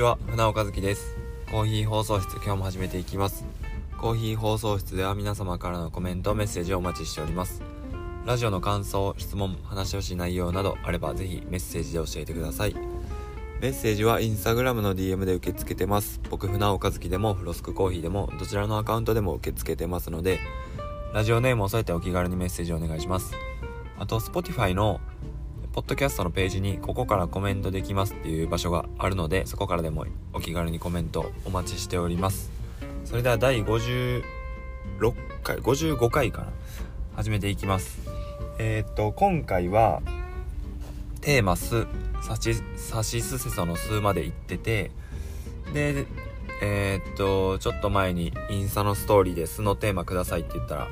ちは。船尾和樹です。コーヒー放送室今日も始めていきます。コーヒー放送室では皆様からのコメントメッセージをお待ちしております。ラジオの感想質問話してほしい内容などあればぜひメッセージで教えてください。メッセージはインスタグラムの DM で受け付けてます。僕船尾和樹でもフロスクコーヒーでもどちらのアカウントでも受け付けてますのでラジオネームを添えてお気軽にメッセージをお願いします。あと Spotify のポッドキャストのページにここからコメントできますっていう場所があるのでそこからでもお気軽にコメントお待ちしております。それでは第56回55回かな始めていきます。えー、っと今回はテーマ「す」さしすせその「す」まで行っててでえー、っとちょっと前にインスタのストーリーで「す」のテーマくださいって言ったら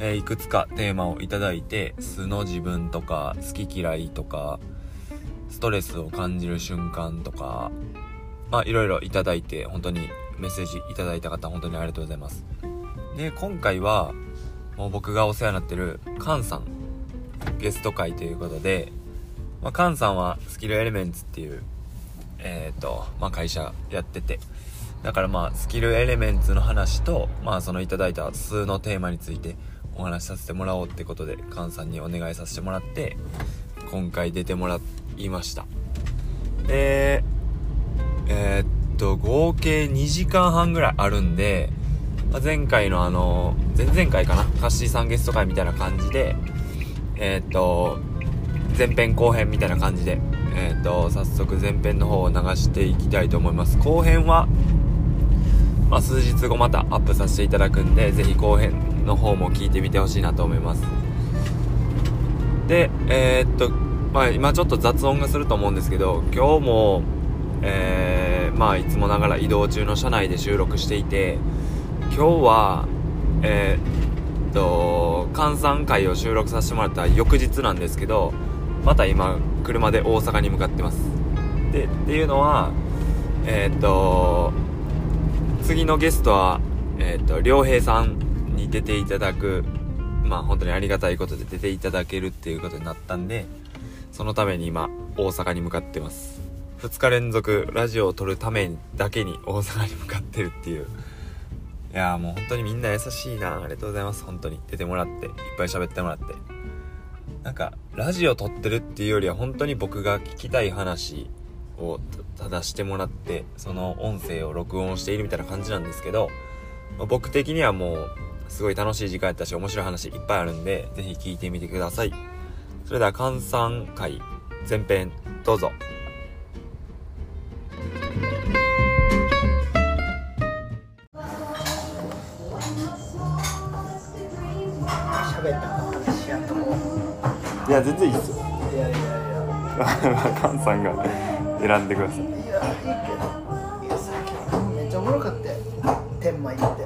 えー、いくつかテーマをいただいて素の自分とか好き嫌いとかストレスを感じる瞬間とかまあいろいろいただいて本当にメッセージいただいた方本当にありがとうございます。で今回はもう僕がお世話になってるカンさんゲスト会ということで、まあ、カンさんはスキルエレメンツっていうえっ、ー、と、まあ、会社やっててだからまあスキルエレメンツの話とまあそのいただいた数のテーマについてお話しさせてもらおうってことで菅さんにお願いさせてもらって今回出てもらいました。でえー、っと合計2時間半ぐらいあるんで、まあ、前回のあの前々回かな？カッシーさんゲスト会みたいな感じでえー、っと前編後編みたいな感じでえー、っと早速前編の方を流していきたいと思います。後編はまあ、数日後またアップさせていただくんで、ぜひ後編の方も聞いてみてほしいなと思います。でえー、っとまあ今ちょっと雑音がすると思うんですけど今日もえー、まあいつもながら移動中の車内で収録していて今日はえー、っと閑散会を収録させてもらった翌日なんですけどまた今車で大阪に向かってます。でっていうのはえー、っと次のゲストはえっと良平さん。に出ていただくまあ本当にありがたいことで出ていただけるっていうことになったんでそのために今大阪に向かってます。2日連続ラジオを撮るためだけに大阪に向かってるっていう。いやーもう本当にみんな優しいな。ありがとうございます。本当に。出てもらっていっぱい喋ってもらって。なんかラジオ撮ってるっていうよりは本当に僕が聞きたい話をただしてもらってその音声を録音しているみたいな感じなんですけど、僕的にはもうすごい楽しい時間やったし面白い話いっぱいあるんで、ぜひ聞いてみてください。それでは、換算会前編、どうぞ。喋った話やと思ういや、全然いいっすよ。いやいやいや 菅さんが選んでください。いやいいけどいやさっきめっちゃおもろかったよ天満行っ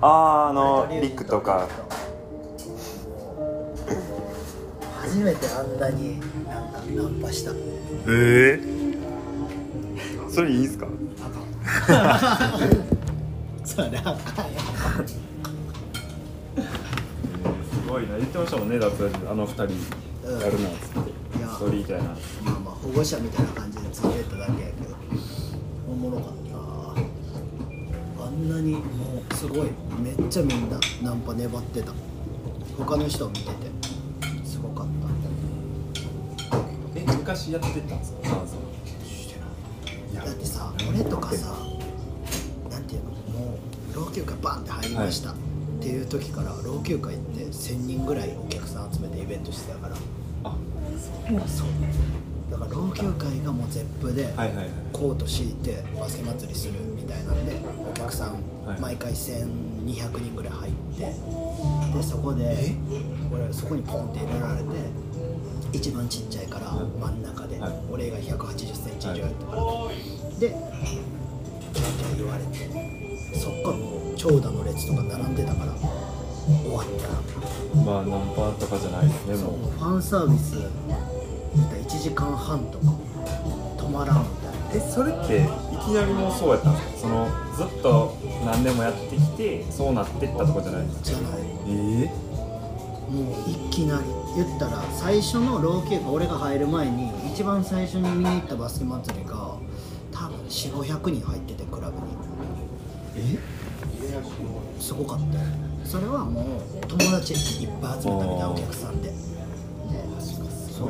てあー、あの、リックとか。初めてあんなになんかナンパしたええ それいいんすか？それあかんよすごいな。言ってましたもんねだってあの二人。やるなっつって。いやストーリーみたいな。まあまあ保護者みたいな感じでついてっただけやけど。おもろかった。あんなにもうすごいめっちゃみんなナンパ粘ってた。他の人を見ててすごかった。え昔やってたんですか？だってさ俺とかさなんていうの？もう老朽化バンって入りました、っていう時から老朽化行って1000人ぐらいお客さん集めてイベントしてたから。あ。そう。だから老朽会がもうゼップではいはいはい。コート敷いてバスケ祭りするみたいなんでお客さんはい。毎回1200人ぐらい入ってでそこで俺そこにポンって入れられて一番ちっちゃいから真ん中ではい。俺が1 8 0ンチ以上やったから。でキャーキャー言われてそっからもう長蛇の列とか並んでたから終わったらまあナンパとかじゃないですねももう。ファンサービス1時間半とか止まらんみたいな。えそれっていきなりもうそうやったんですか？そのずっと何年もやってきてそうなってったとかじゃないんですか？じゃないえもういきなり。言ったら最初の老朽化俺が入る前に一番最初に見に行ったバスケ祭りが多分4500人入っててクラブに。え？すごかったよ。それはもう友達いっぱい集めたみたいなお客さんで。でそう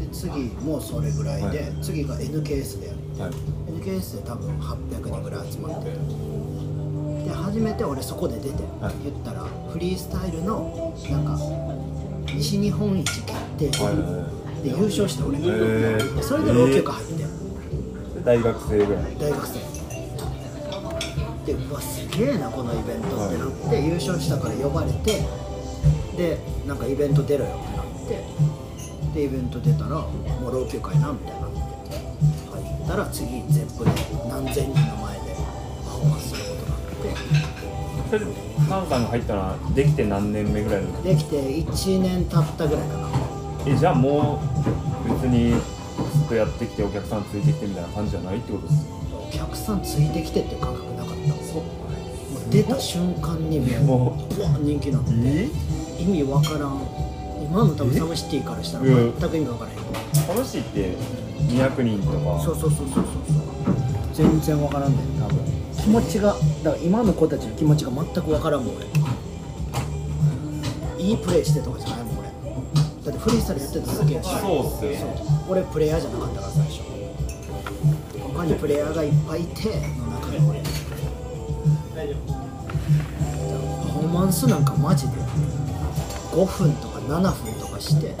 で次もそれぐらいで、はい。次が NKS でやる。はい。NKS で多分800人ぐらい集まっててで初めて俺そこで出て、はい。言ったらフリースタイルのなんか西日本一決定戦で優勝して俺、へー。でそれで老朽化入って、い大学生ぐらい。大学生。でうわすげえなこのイベントってなって、優勝したから呼ばれてでなんかイベント出ろよってなってでイベント出たらもう老朽化やなみたいになって入ったら次ゼップで何千人の前でパフォーマンスすることになって。それカンさんが入ったのはできて何年目ぐらいのできて1年経ったぐらいかな。えじゃあもう別にずっとやってきてお客さんついてきてみたいな感じじゃないってことですお客さんついてきてっていう感覚なかった。そう出た瞬間にももううわ人気になって。意味わからん今の多分サムシティからしたら全く意味わからへん。う楽しいって200人とか。そうそうそうそうそう。全然わからんねん多分。気持ちがだから今の子たちの気持ちが全くわからんもん俺。いいプレーしてとかじゃないもん俺。だってフリースタイルやってただけやし。そうっすよ俺プレイヤーじゃなかったから最初。他にプレイヤーがいっぱいいての中で俺。パフォーマンスなんかマジで。5分とか7分とかしてで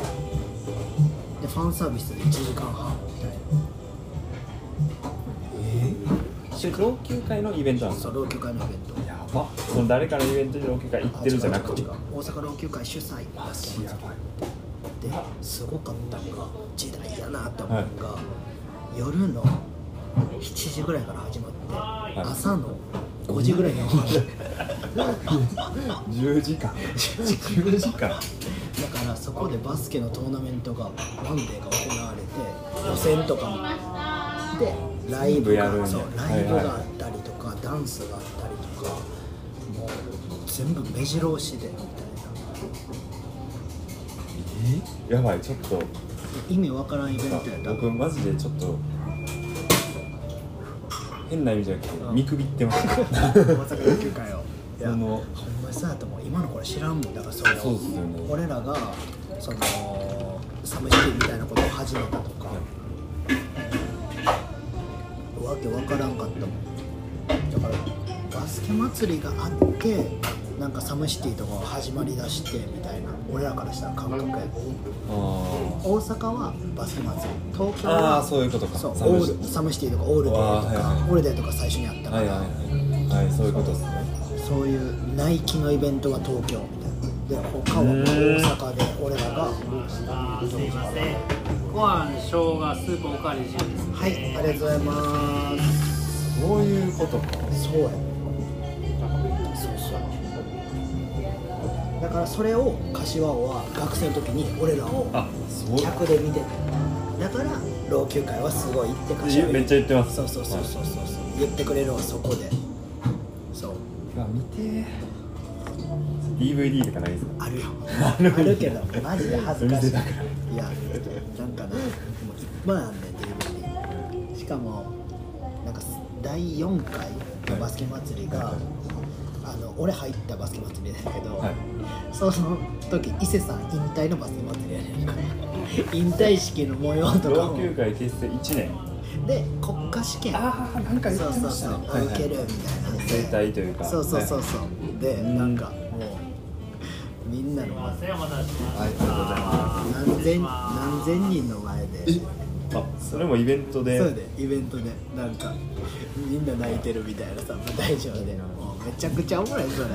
ファンサービスで1時間半みたいそれ老朽会のイベントなんですそう老朽会のイベント。やば。その誰かのイベントで老朽会行ってるじゃなくて。大阪老朽会主催。バスケやば。いですごかったのが時代やなって思うのが、夜の7時ぐらいから始まって、い。朝の5時ぐらいに終わる。10時間。10時間。だからそこでバスケのトーナメントがワンデーが行われて予選とかも。でライブがそうライブはい。はいがあったりとか、ダンスがあったりとかもう全部目白押しでみたいな。やばいちょっと。意味わからんイベントやった。僕マジでちょっと変な意味じゃなくてうん。見くびってました大阪野球界を。いやそのほんまにそうやと思う今の子ら知らんもんだからそれをそうっすよね。俺らがそのサムシティみたいなことを始めたとか、わけわからんかったもん。だからバスケ祭りがあってなんかサムシティとかが始まりだしてみたいな俺らからしたら感覚やあ大阪はバスケ祭り東京あはあそういうことか。そうサムシ。オールサムシティとかオールデーとか、はいはいオールデーとか最初にあったから、はいはいはい。はいそういうことですね。そういうナイキのイベントは東京みたいな。で他は大阪で俺らがすいませんご飯生姜スープおかわり自由ですはいありがとうございます。そういうことか。そうやそからそれを柏王は学生の時に俺らをあそう客で見ててだから老朽会はすごいって柏王めっちゃ言ってます。そうそうそうそうそうそう。言ってくれるのはそこで。そう。うわ見てー。DVD とかないですか？あるよ。ある。けどマジで恥ずかしい。いやなんかな。もういっぱいあんねん DVD しかもなんか第4回のバスケ祭りが、あの俺入ったバスケ祭りだけど、はいその時伊勢さん引退のバスケ祭りやね。引退式の模様とか老も朽会結成1年。で国家試験。ああなんか言ってましたね。そうそうそう、受けるみたいな。生態というか。そうそうそうそう、でんなんかもうみんなのすいませんお待たせしましたありがとうございま何千何千人の前で。あそれもイベントで？そうでイベントで。なんかみんな泣いてるみたいなさ舞台上で。もうめちゃくちゃおもろいそれ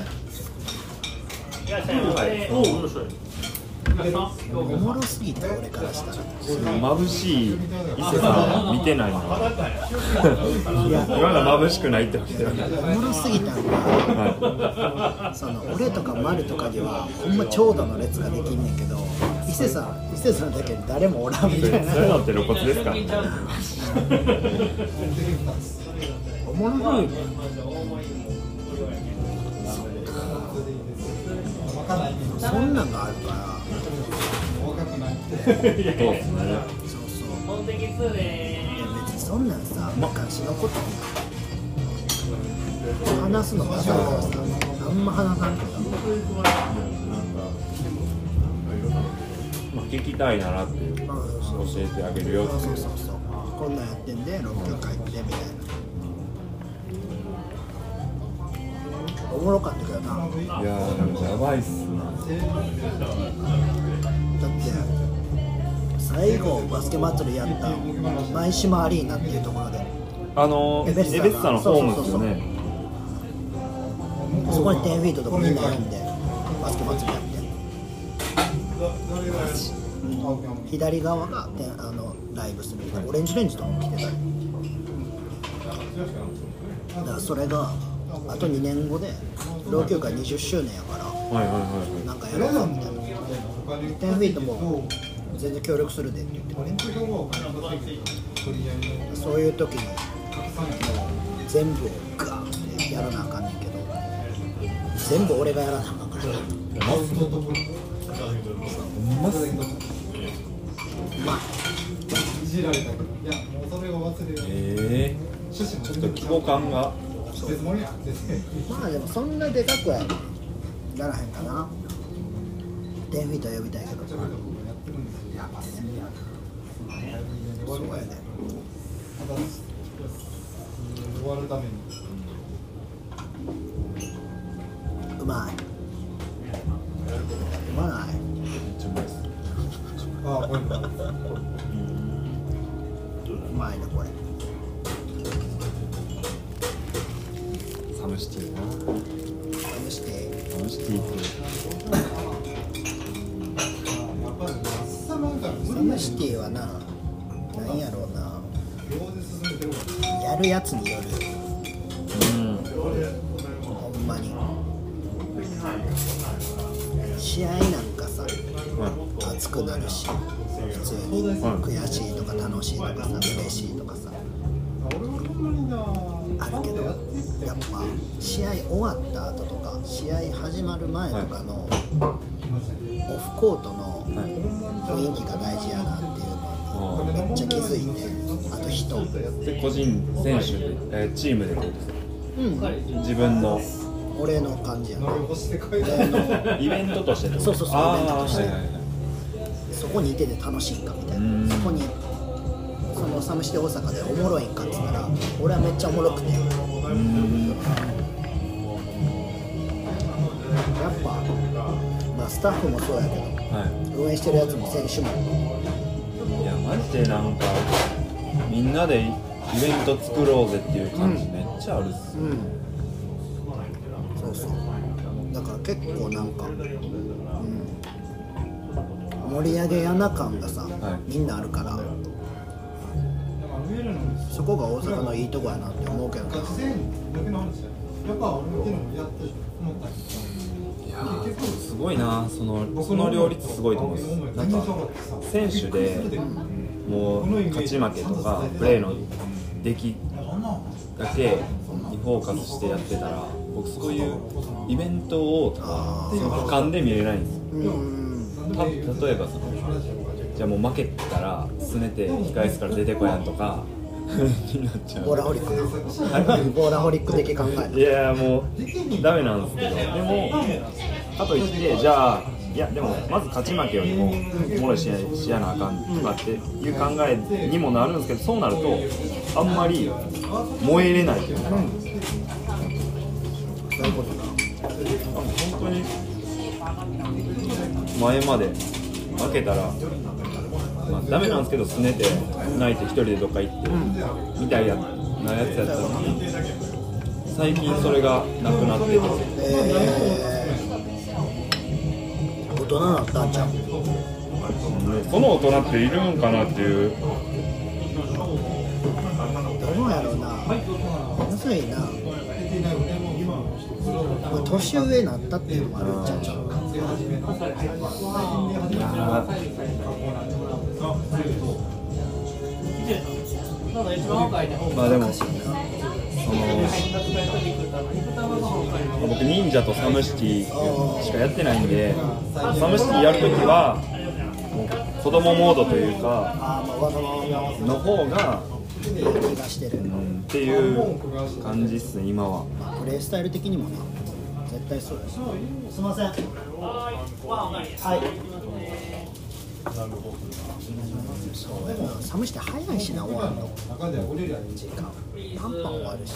おもろすぎて俺からしたら眩しい伊勢さん見てないのいや今が。眩しくないってわけではないおもろすぎたんがはその俺とか丸とかにはほんま長蛇の列ができんねんけど伊勢さん伊勢さんだけ誰もおらんみいたいな。そういうのって露骨ですかおもろいそんなんがあるからそうですねそう。そう本的2で別にそんなんさ昔のこと話すのバカだからさあんま話さんけどまあ、聞きたいならって教えてあげるよってそうそうそう。こんなんやってんで6曲書いてみたいなおもろかったけどな。だっていやーやばいっすな。最後バスケ祭りやった舞島アリーナっていうところで。あのー、エベッサエベッサのホームですよね。そこに10フィートとかみんな呼んでバスケ祭りやって。左側がてあのライブする。オレンジレンジとかも来てたり。だからそれがあと2年後で老朽化20周年やからはいはいはいはなんかやろうかみたいな10フィートも全然協力するでって言ってくれて。そういう時にもう全部をガーってやらなあかんねんけど全部俺がやらなあかんから。ほんまっすまあ。ええー、ちょっと規模感がまあでもそんなでかくはならへんかな10フィートは呼びたいけどそうやねうまいうまないめっちゃうまいっすうシティはななんやろうな。やるやつによる。うん。ほんまに。試合なんかさは熱くなるし普通に。はい悔しいとか楽しいとかさ嬉しいとかさ。あるけどやっぱ試合終わった後とか試合始まる前とかのオフコートの雰囲気が大事やなっていうのをめっちゃ気づいてあと人。で個人選手で、えーチームでどうですかうん。自分の。俺の感じやな俺のイベントとしてそうそうそうイベントとして。はいはいはい。そこにいてて楽しいんかみたいうん。なそこにそのサムシテ大阪でおもろいんかっつったら俺はめっちゃおもろくて。やっうんぱ、まあ、スタッフもそうやけどは応援してるやつも選手も。いいやマジでなんかみんなでイベント作ろうぜっていう感じめっちゃあるっす、うん。そうそう。だから結構なんか、うん、盛り上げやな感がさ、はい。みんなあるから。そこが大阪のいいとこやなって思うけどなすごいなそのその両立すごいと思うんです。なんか選手でもう勝ち負けとかプレーの出来だけにフォーカスしてやってたら僕そういうイベントをとかその俯瞰で見れないんですよ。例えばそのじゃあもう負けたらすねて控え室から出てこやんとかボーラホリックな。ボーラホリック的考え。いやもうダメなんですけどでもかといってじゃあいやでもまず勝ち負けよりもおもろい試合しやなあかんとかっていう考えにもなるんですけどそうなるとあんまり燃えれないというかそういうことな本当に前まで負けたら、まあ、ダメなんですけどすねて泣いて一人でどっか行って、みたいやなやつやったのに最近それがなくなってて。えー、大人なったんちゃう？その大人っているんかなっていう。どうやろうな。むずいな、まあ、年上になったっていうのもあるんちゃう？ちゃうかまあでもその僕忍者とサムシティしかやってないんでサムシティやるときはもう子供モードというかの方が気がしてる、うんっていう感じっすね今は。まあ、プレイスタイル的にもな絶対そうやしすいません。はいそうやな寒して早いしな終わるの時間パンパン終わるし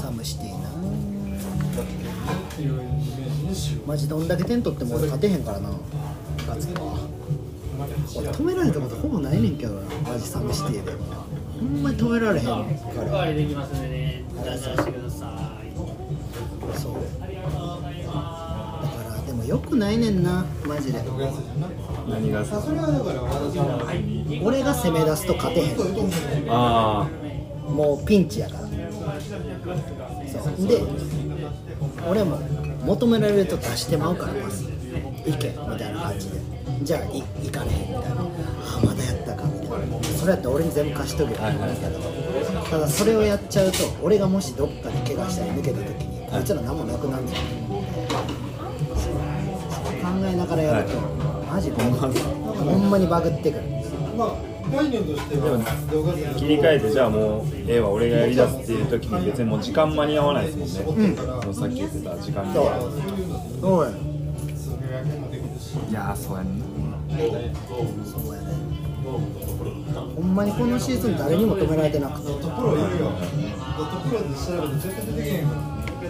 サムシティなマジどんだけ点取っても俺勝てへんからなガツか俺止められたことほぼないねんけどなマジサムシティでほんまに止められへんかおかわらそう。だからでもよくないねんなマジで。何がさ？俺が攻め出すと勝てへん。あもうピンチやから。そう。で俺も求められると出してまうからまず。行けみたいな感じで。じゃあい行かれへんみたいな。あまだやったかみたいな。それやったら俺に全部貸しとけばいいんだけど、ただそれをやっちゃうと俺がもしどっかで怪我したり抜けた時にこいつら何もなくなるんだよそう。考えながらやると、マジバグほんまにバグってくる。あでも切り替えてじゃあもうええわ俺がやりだすっていう時に別にもう時間間に合わないですもんね、そのさっき言ってた時間に。そうそうやいやーそうやんなそうやね。ほんまにこのシーズン誰にも止められてなくて。受け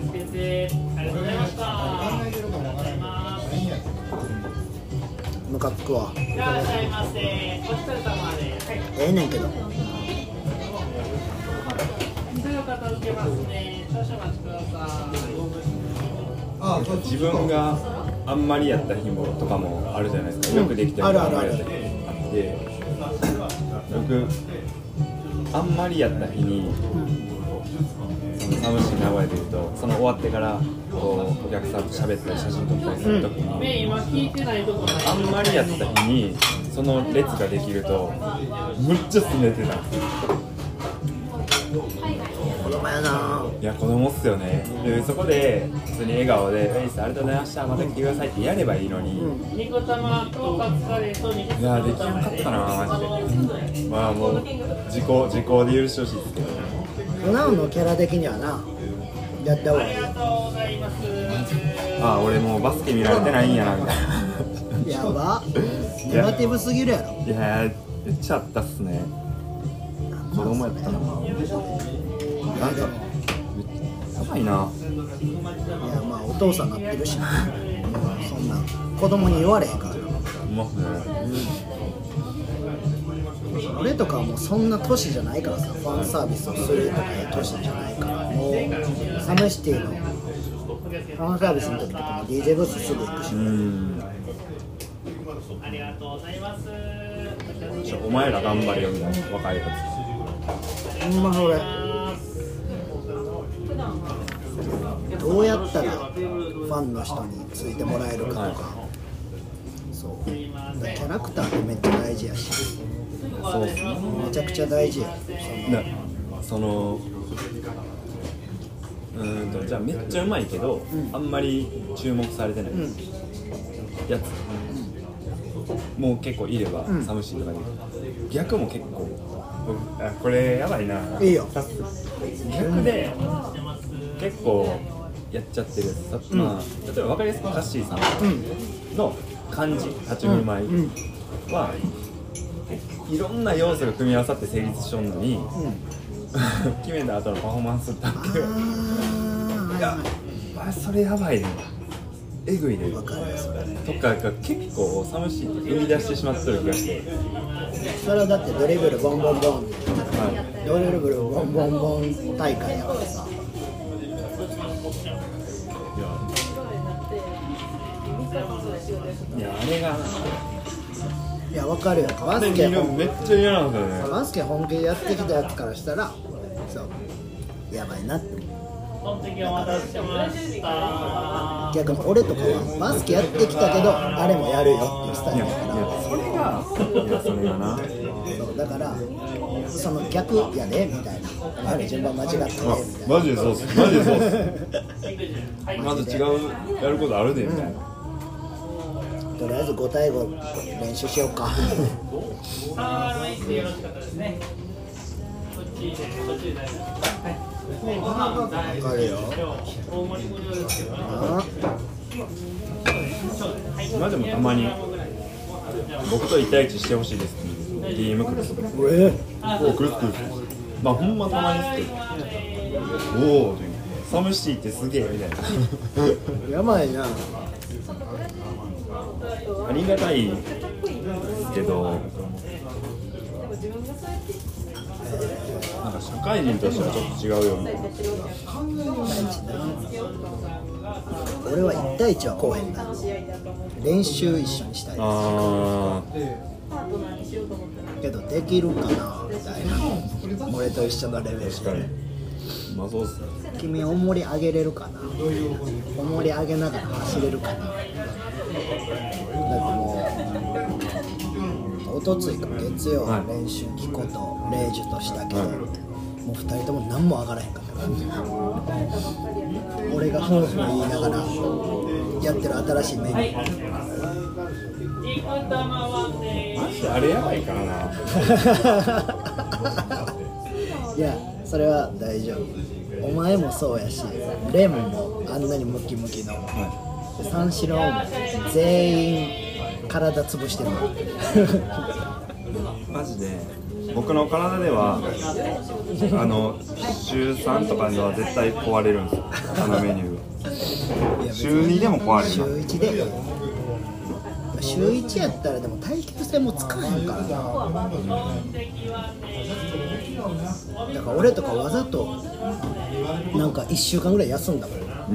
付けてありがとうございました。ムカつくわいらっしゃいませお疲れ様ではいええねんけど。すぐ片付けますね。少々お待ちください。自分があんまりやった日もとかもあるじゃないですか。よくできてあるあるある。んまりやった日あって。僕あんまりやった日にそのサムシ名古屋でいうとその終わってからこうお客さんと喋ったり写真撮ったりするときに、ね今聞いてないとこないあんまりやった日にその列ができるとむっちゃすねてた。子供やないや子供っすよね。でそこで普通に笑顔で「ウェイスありがとうございました。また来てください」ってやればいいのに、ニコ玉とカツカレーと肉いやできなかったなマジで。まあもう時効時効で許してほしいですけどねクナウンのキャラ的にはなやった方がいい。ああ俺もうバスケ見られてないんやな。みたいや。ばネガティブすぎるやろ。ないやめっちゃあったっすね。子供やったななんかめやばいな。いやまあお父さんなってるしな。そんな子供に言われへんからな。うまっすね俺とかはもうそんな年じゃないからさファンサービスをするとかいう年じゃないからもうサムシティのファンサービスの時とかも DJ ブースすぐ行くし、うん。ありがとうございますお前ら頑張れよみたいな若いやほんまそれ。どうやったらファンの人についてもらえるかとか、はいそう。キャラクターってめっちゃ大事やし。つそうっすねめちゃくちゃ大事やなそのうーんとじゃあめっちゃうまいけど、あんまり注目されてない。やつ、もう結構いれば、ん。サムシーとかに。逆も結構僕あこれやばいな。いいよ。逆で結構やっちゃってるやつ、さまあ、例えば分かりやすくカッシーさんの感じ立ち振る舞いうん。は、いろんな要素が組み合わさって成立しとんのに、決めた後のパフォーマンスだけ。はあいやあそれやばいね。えぐいね。かるよそれ。とかが結構サムシーって生み出してしまってる気がして。それはだってドリブルボンボンボン。はドリブルボンボンボン大会やからさ。いやあれがいやわかるよ。バスケめっちゃ嫌なんですよね。バスケ本気でやってきたやつからしたらそう。やばいなって。逆に俺とかはバスケやってきたけどあれもやるよっていうスタイルだから。やそれがいやそれがな。そうだからその逆やでみたいな。あれ順番間違ったねみたいなマジでそうっす。マジでそうっす。まず違うやることあるでみたいなとりあえず5対5練習しようか かったですね。こっちで、こっちで大丈夫です。はい。よ大盛り無料ですけどね。あ今でもたまに僕と1対1してほしいですって DM 来るとかえお来る来るまあほんまたまにっすけどおおサムシティってすげえみたいな やばいなありがたいですけどなんか社会人としてはちょっと違うような。俺は1対1はこうへんな。練習一緒にしたいあけどできるかなみたいな。俺と一緒のレベルー確かにまあそうっすね君重り上げれるかな？重り上げながら走れるかな？だってもうおとついか月曜はい。練習キコとレイジュとしたけど、はいもう2人とも何も上がらへんかった。から俺がふんふん言いながらやってる新しいメニュー。あれやばいからな。いやそれは大丈夫。お前もそうやしレモンもあんなにムキムキの。で三四郎も全員体潰してる。マジで。僕の体ではあの週3とかでは絶対壊れるんですよ。あのメニュー。が週2でも壊れ週る1で。週1やったらでも耐久性もつかへんからなだから俺とかわざとなんか1週間ぐらい休んだもんうー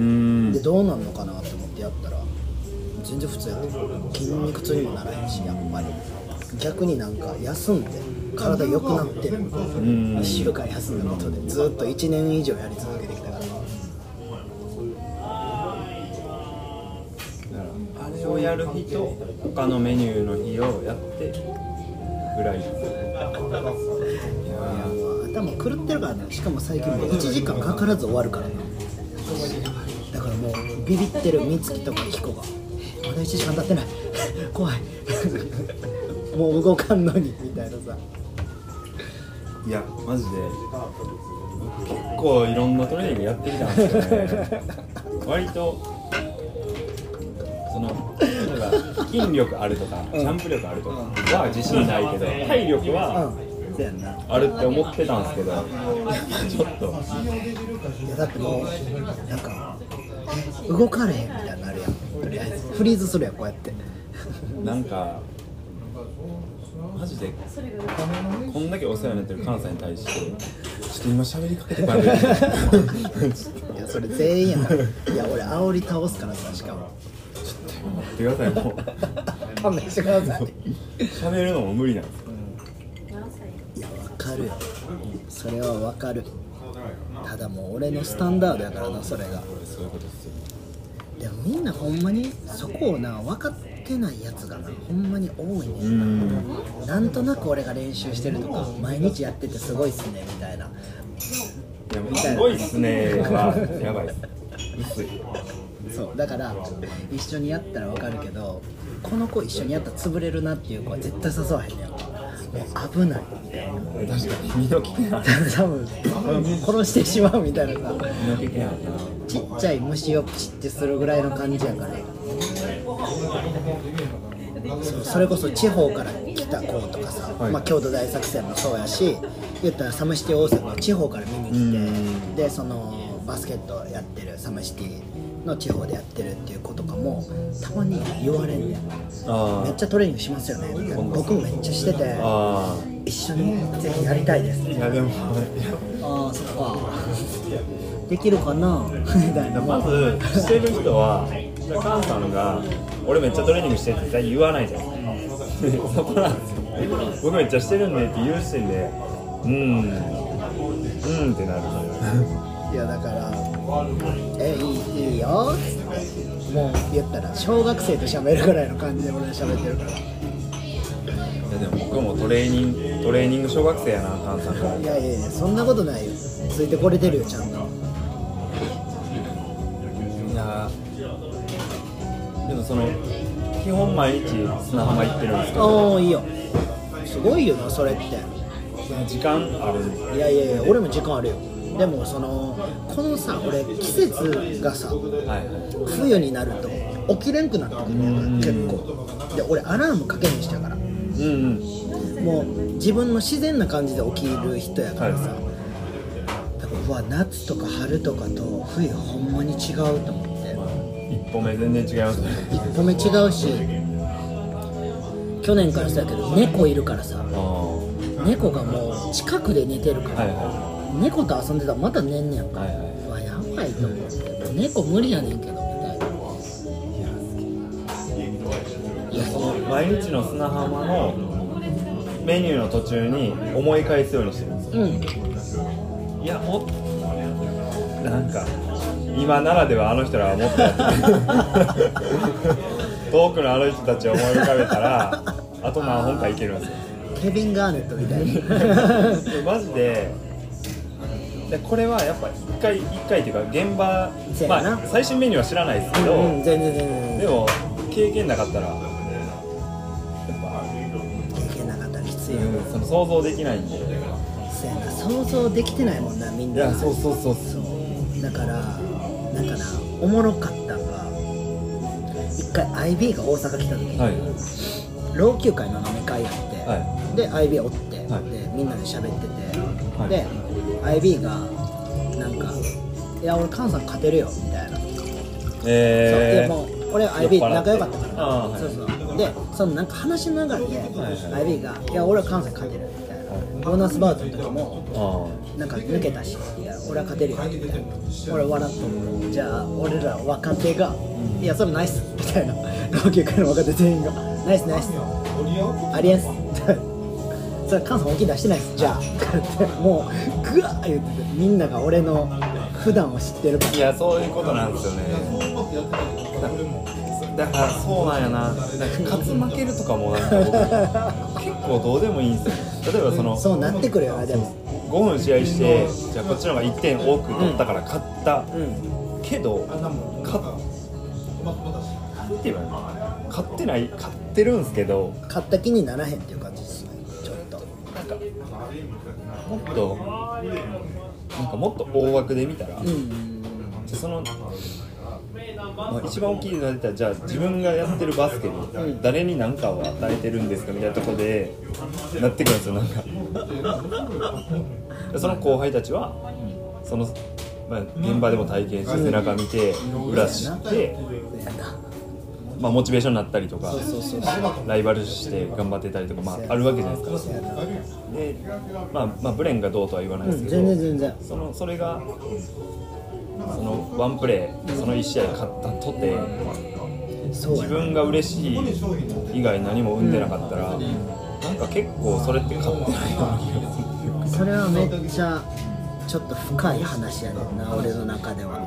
ん。でどうなんのかなって思ってやったら全然普通やった筋肉痛にもならへんしやっぱり。逆になんか休んで体良くなってる1週間休んだことでずっと1年以上やり続けてきたからあれをやる日と他のメニューの日をやってぐらい。いやもう頭狂ってるからなしかも最近もう1時間かからず終わるからなだからもうビビってる美月とかキコが。まだ1時間経ってない。怖い。もう動かんのにみたいなさ。いやマジで。僕結構いろんなトレーニングやってきたんですよね。割とその例えば筋力あるとかジャンプ力あるとかは自信ないけど体力はあるって思ってたんですけどちょっと。いやだってもうなんか動かれへんみたいになるやん。とりあえず。フリーズするやんこうやって。なんかマジでこんだけお世話になってる関西に対してちょっと今喋りかけてくれる いやそれ全員やからいや俺煽り倒すからさしかも待ってくださいもう。勘弁してください喋るのも無理なんですよいやわかるよそれはわかるただもう。俺のスタンダードやからなそれがそう。いう。ことですよでもみんなほんまにそこをな分かってないやつがなほんまに多いねう。ーんなんとなく俺が練習してるとか毎日やっててすごいっすねみたいないやすごいっすねはやばいっす薄いそうだから一緒にやったら分かるけどこの子一緒にやったら潰れるなっていう子は絶対誘わへんねやん。かもう危ない。みたいな確かに。身の危険ある 多分。殺してしまうみたいなさ。身の危険あるちっちゃい虫をプチってするぐらいの感じやから。そうそれこそ地方から来た子とかさ、はい。まあ、京都大作戦もそうやし言ったらサムシティ大阪は地方から見に来てでそのバスケットやってるサムシティの地方でやってるっていう子とかもたまに言われんねんあめっちゃトレーニングしますよね。みたいな僕もめっちゃしててあ一緒にぜひやりたいです。あいやでもああそっか。できるかな？みたいな。まずしてる人はカンさんが俺めっちゃトレーニングしてって絶対言わないじゃん。そこなんですよ。僕めっちゃしてるんでって言う時点でうーんうーんってなるいやだから「えいいいいよ」もう言ったら小学生と喋るぐらいの感じで俺は喋ってるから。いいやでも僕もトレーニングトレーニング小学生やなカンさんからやいやいやそんなことないよ。ついてこれてるよちゃんと。いやでもその基本毎日砂浜行ってるんですいいよ。すごいよなそれって。時間ある。いやいやいや俺も時間あるよでもそのこのさ俺季節がさ冬になると起きれんくなってくるんだよ結構。で俺アラームかけへんしたから。うんうん。もう自分の自然な感じで起きる人やからさ、はいだからうわ夏とか春とかと冬ほんまに違うと思って。一歩目全然違いますね。一歩目違うし。去年からそうやけど猫いるからさ。猫がもう近くで寝てるから、はいは猫と遊んでたらまた寝んねやんか、はいはいうわやばいと思って。猫無理やねんけどみたいな。いやその毎日の砂浜のメニューの途中に思い返すようにしてるんですよ。うん。いやもっなんか今ならではあの人らはもっとやって 遠くのあの人たちを思い浮かべたらあと何本かいけるんですよ。ケビン・ガーネットみたいな マジででこれはやっぱ一回一回っていうか現場そうやな。まあ最新メニューは知らないですけど、うん全然全然でも経験なかったらやっぱ、経験なかったらきついよ、うんその想像できないんで。そうやな想像できてないもんなみんな。いやそうそうそうそう。そう。だからなんかなおもろかったんが一回 IB が大阪来た時に、はい。老朽会の飲み会やって、はで IB おって、はい。でみんなで喋ってて、はい。で IB がなんか「いや俺菅さん勝てるよ」みたいな、そういえー、やもう俺は IB 酔っ払って。仲良かったから。あーはい。そうそう。でそのなんか話の流れで、はい IB が「いや俺は関西勝てる」みたいな。ボーナスバートの時もあなんか抜けたし「いや俺は勝てるよ」みたいな。俺笑っとるじゃあ俺ら若手が「いやそれナイス」みたいな。老朽会の若手全員が「ナイスナイス。ありえんす」それ関西本気出してないっす。じゃあってもうグワー言っててみんなが俺の普段を知ってるかあいやそういうことなんですよね。だだからそうなんやな。なんか勝つ負けるとかもなんか僕 結構どうでもいいんですよ例えばそのらそうなってくるよなでも。5分試合してじゃあこっちの方が1点多く取ったから勝った、うん。けど勝って勝ってない勝ってるんですけど買った気にならへんっていう感もっとなんかもっと大枠で見たら、うんじゃあその、まあ、一番大きいのが出たらじゃあ自分がやってるバスケに誰に何かを与えてるんですかみたいなところでなってくるんですよなんか。で その後輩たちはその、まあ、現場でも体験して背中見て裏知って、まあ、モチベーションになったりとかライバル視して頑張ってたりとか、まあ、あるわけじゃないですか。で、まあ、まあブレンがどうとは言わないですけど、うん全然全然。そのそれがそのワンプレーその1試合勝ったとて自分が嬉しい以外何も生んでなかったら、なんか結構それって勝ってないような気がする。それはめっちゃちょっと深い話やねんな俺の中では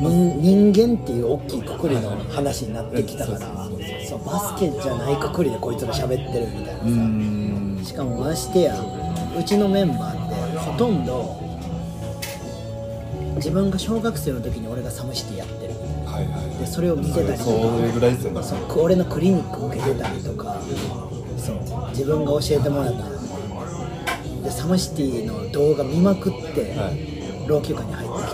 人人間っていう大きいくくりの話になってきたからそうバスケじゃないくくりでこいつら喋ってるみたいな。さ、しかもましてやうちのメンバーってほとんど自分が小学生の時に俺がサムシティやってる。はいはいでそれを見てたりとそかそう俺のクリニック受けてたりとかそう自分が教えてもらった。でサムシティの動画見まくって、はい。老朽化に入ってき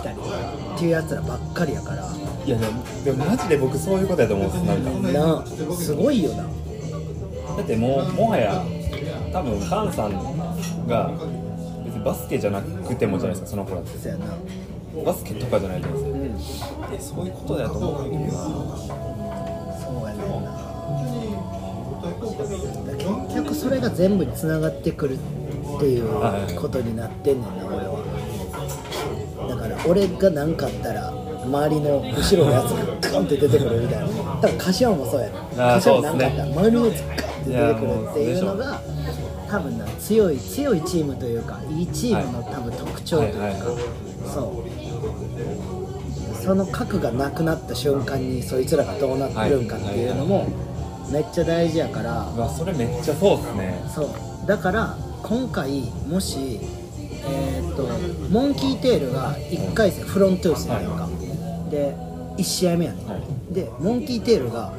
たりっていうやつらばっかりやから。いやでもでもマジで僕そういうことやと思うんです。なんか。なすごいよな。だってもうもはや多分カンさんが別にバスケじゃなくてもじゃないですかその子らって。そやな。バスケとかじゃないじゃないですか。うん。えそういうことだと思うんだけどなそうやねんな。結局それが全部につながってくるっていうことになってんねんな俺が何かあったら周りの後ろのやつがガンって出てくるみたいな。多分柏もそうやな柏も何かあったら周りのやつがガンって出てくるっていうのが多分な強い強いチームというかいいチームの多分特徴というか、はいはいはい。そう。その核がなくなった瞬間にそいつらがどうなってるんかっていうのもめっちゃ大事やから。それめっちゃそうっすね。そう。だから今回もしえーっとモンキーテールが1回戦フロントゥースやねんか、で1試合目やね。ん、はでモンキーテールが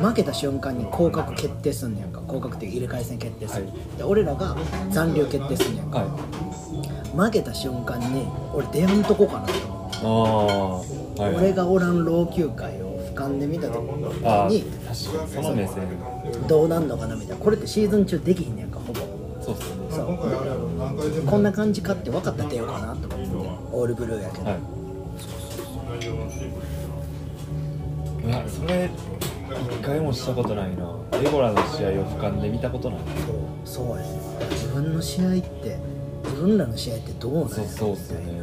負けた瞬間に降格決定すんねやんか。降格っていう入れ替え戦決定する、はい。で俺らが残留決定すんねやんか、はい。負けた瞬間に俺出やんとこかなと思って、はい。俺がおらん老朽会を俯瞰で見た時に。その目線。どうなんのかなみたいな。これってシーズン中できひんねやんかほぼそうっすよねそうこんな感じかって分かったら出ようかなと思って。オールブルーやけど、はい。いやそれ一回もしたことないな。エゴラの試合を俯瞰で見たことない。そう。そうやね。自分の試合って自分らの試合ってどうなんやろそうそうっすよね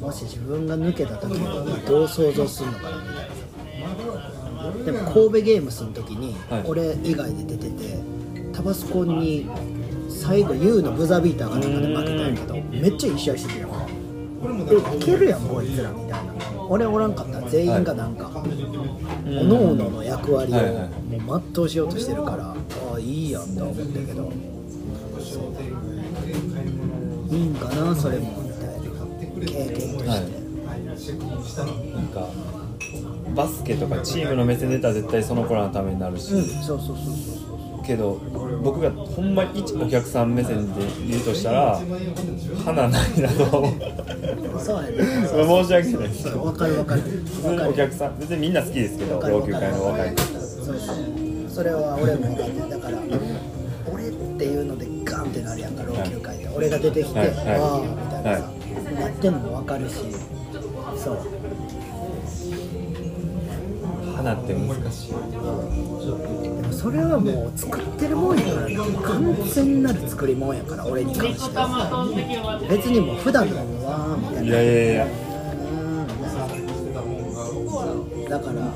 もし自分が抜けた時にどう想像するのかなみたいな。でも神戸ゲームスの時にはい。俺以外で出ててタバスコに最後 U のブザービーターかなんかで負けたんやけどめっちゃいい試合してたよ。えいけるやんこいつらみたいな。俺おらんかったら全員がなんか、各々の役割をはいはいもう全うしようとしてるから、ああいいやんとは思ったけど。いいんかなそれもみたいな経験として、はい。なんかバスケとかチームの目線で言ったら絶対その子らのためになるし、うんそうそうそうそうけど僕がほんまに一お客さん目線で言うとしたら花ないなと思う。そうやね。申し訳ない。ですそう分かる分かる。普通のお客さん別にみんな好きですけど老朽会の若い子そうそれは俺も分かってるだから俺っていうのでガンってなるやんか老朽会で俺が出てきて、はい。はい。わあみたいなさ、なってんのも分かるし。そう花って難しいでもそれはもう作ってるもんやからな完全なる作りもんやから俺に関しては別にもう普段のわーみたいないやいやいやだから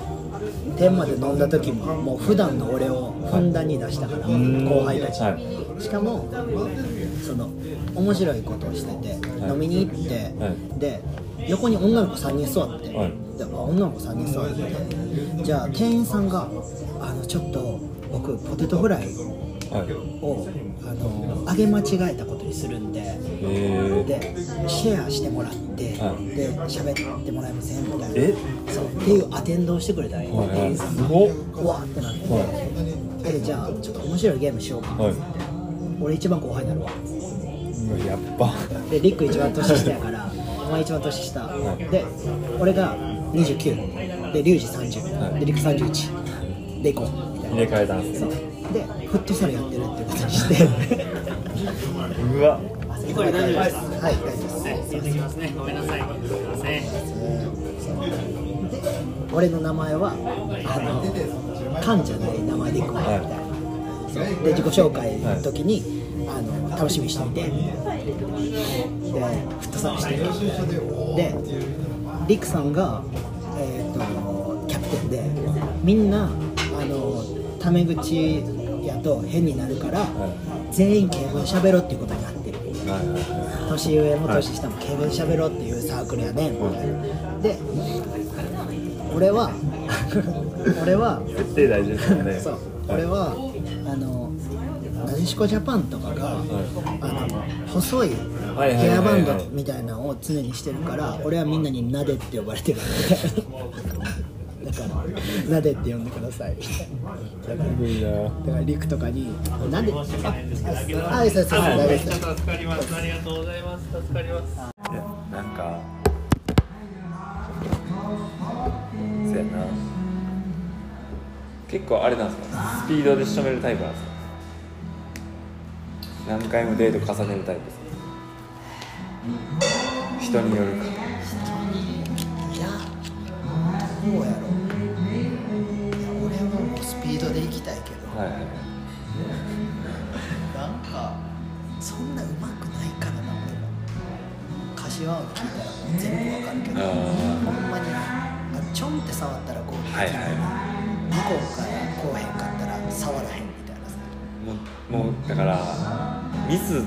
天まで飲んだ時ももう普段の俺をふんだんに出したから後輩たちはにしかもその面白いことをしててはい。飲みに行ってはい。で横に女の子3人座って。はい。であ女の子3人座って。じゃあ店員さんが「あのちょっと僕ポテトフライはい。をあの揚げ間違えたことにするんでえでシェアしてもらって、はい。で喋ってもらえませんみたいな。え？そう。っていうアテンドをしてくれたんよ、はいはい。店員さんが。うわーってなって、はでじゃあちょっと面白いゲームしようか。はい。俺一番後輩になるわやっぱ。でリック一番年下やから お前一番年下、い。で俺が29でリュウジ30、はい。でリック31で行こう。みたいな。入れ替えたんすそう。よでフットサルやってるっていうことにして。うわ。これ大丈夫ですか？はい大丈夫です。ね入れてきますね。ごめんなさい。すいません。で俺の名前はあのカンじゃない名前でいこう。みたいな、そう。で自己紹介の時に、あの楽しみにしてみてでフットサルしてるでリクさんが、えー、とキャプテンでみんなあのタメ口やと変になるから、全員敬語で喋ろうっていうことになってる。年上も年下も敬語で喋ろうっていうサークルやね。んみたいなで俺は俺はい設定大事ですよね。そうはい俺はあのなでしこジャパンとかが、あの細いヘアバンドみたいなのを常にしてるから俺はみんなになでって呼ばれてる。だからなでって呼んでください。みたいなだからいいなだからリクとかに「なんで?」ああそうそうそう大丈夫めっちゃです。助かります。ありがとうございます。助かります。なんかそうやな。結構あれなんですか。スピードで仕留めるタイプなんですか何回もデート重ねるタイプです。か人によるかいやどうやろ。ういや俺はもうスピードで行きたいけど。はいはいなんかそんな上手くないからな俺も柏を聞いたらもう全部わかるけど。ほんまにあちょんって触ったらこう、はいはい。向こうからこうへんかったら触らへんみたいなさ。もうもうだからミス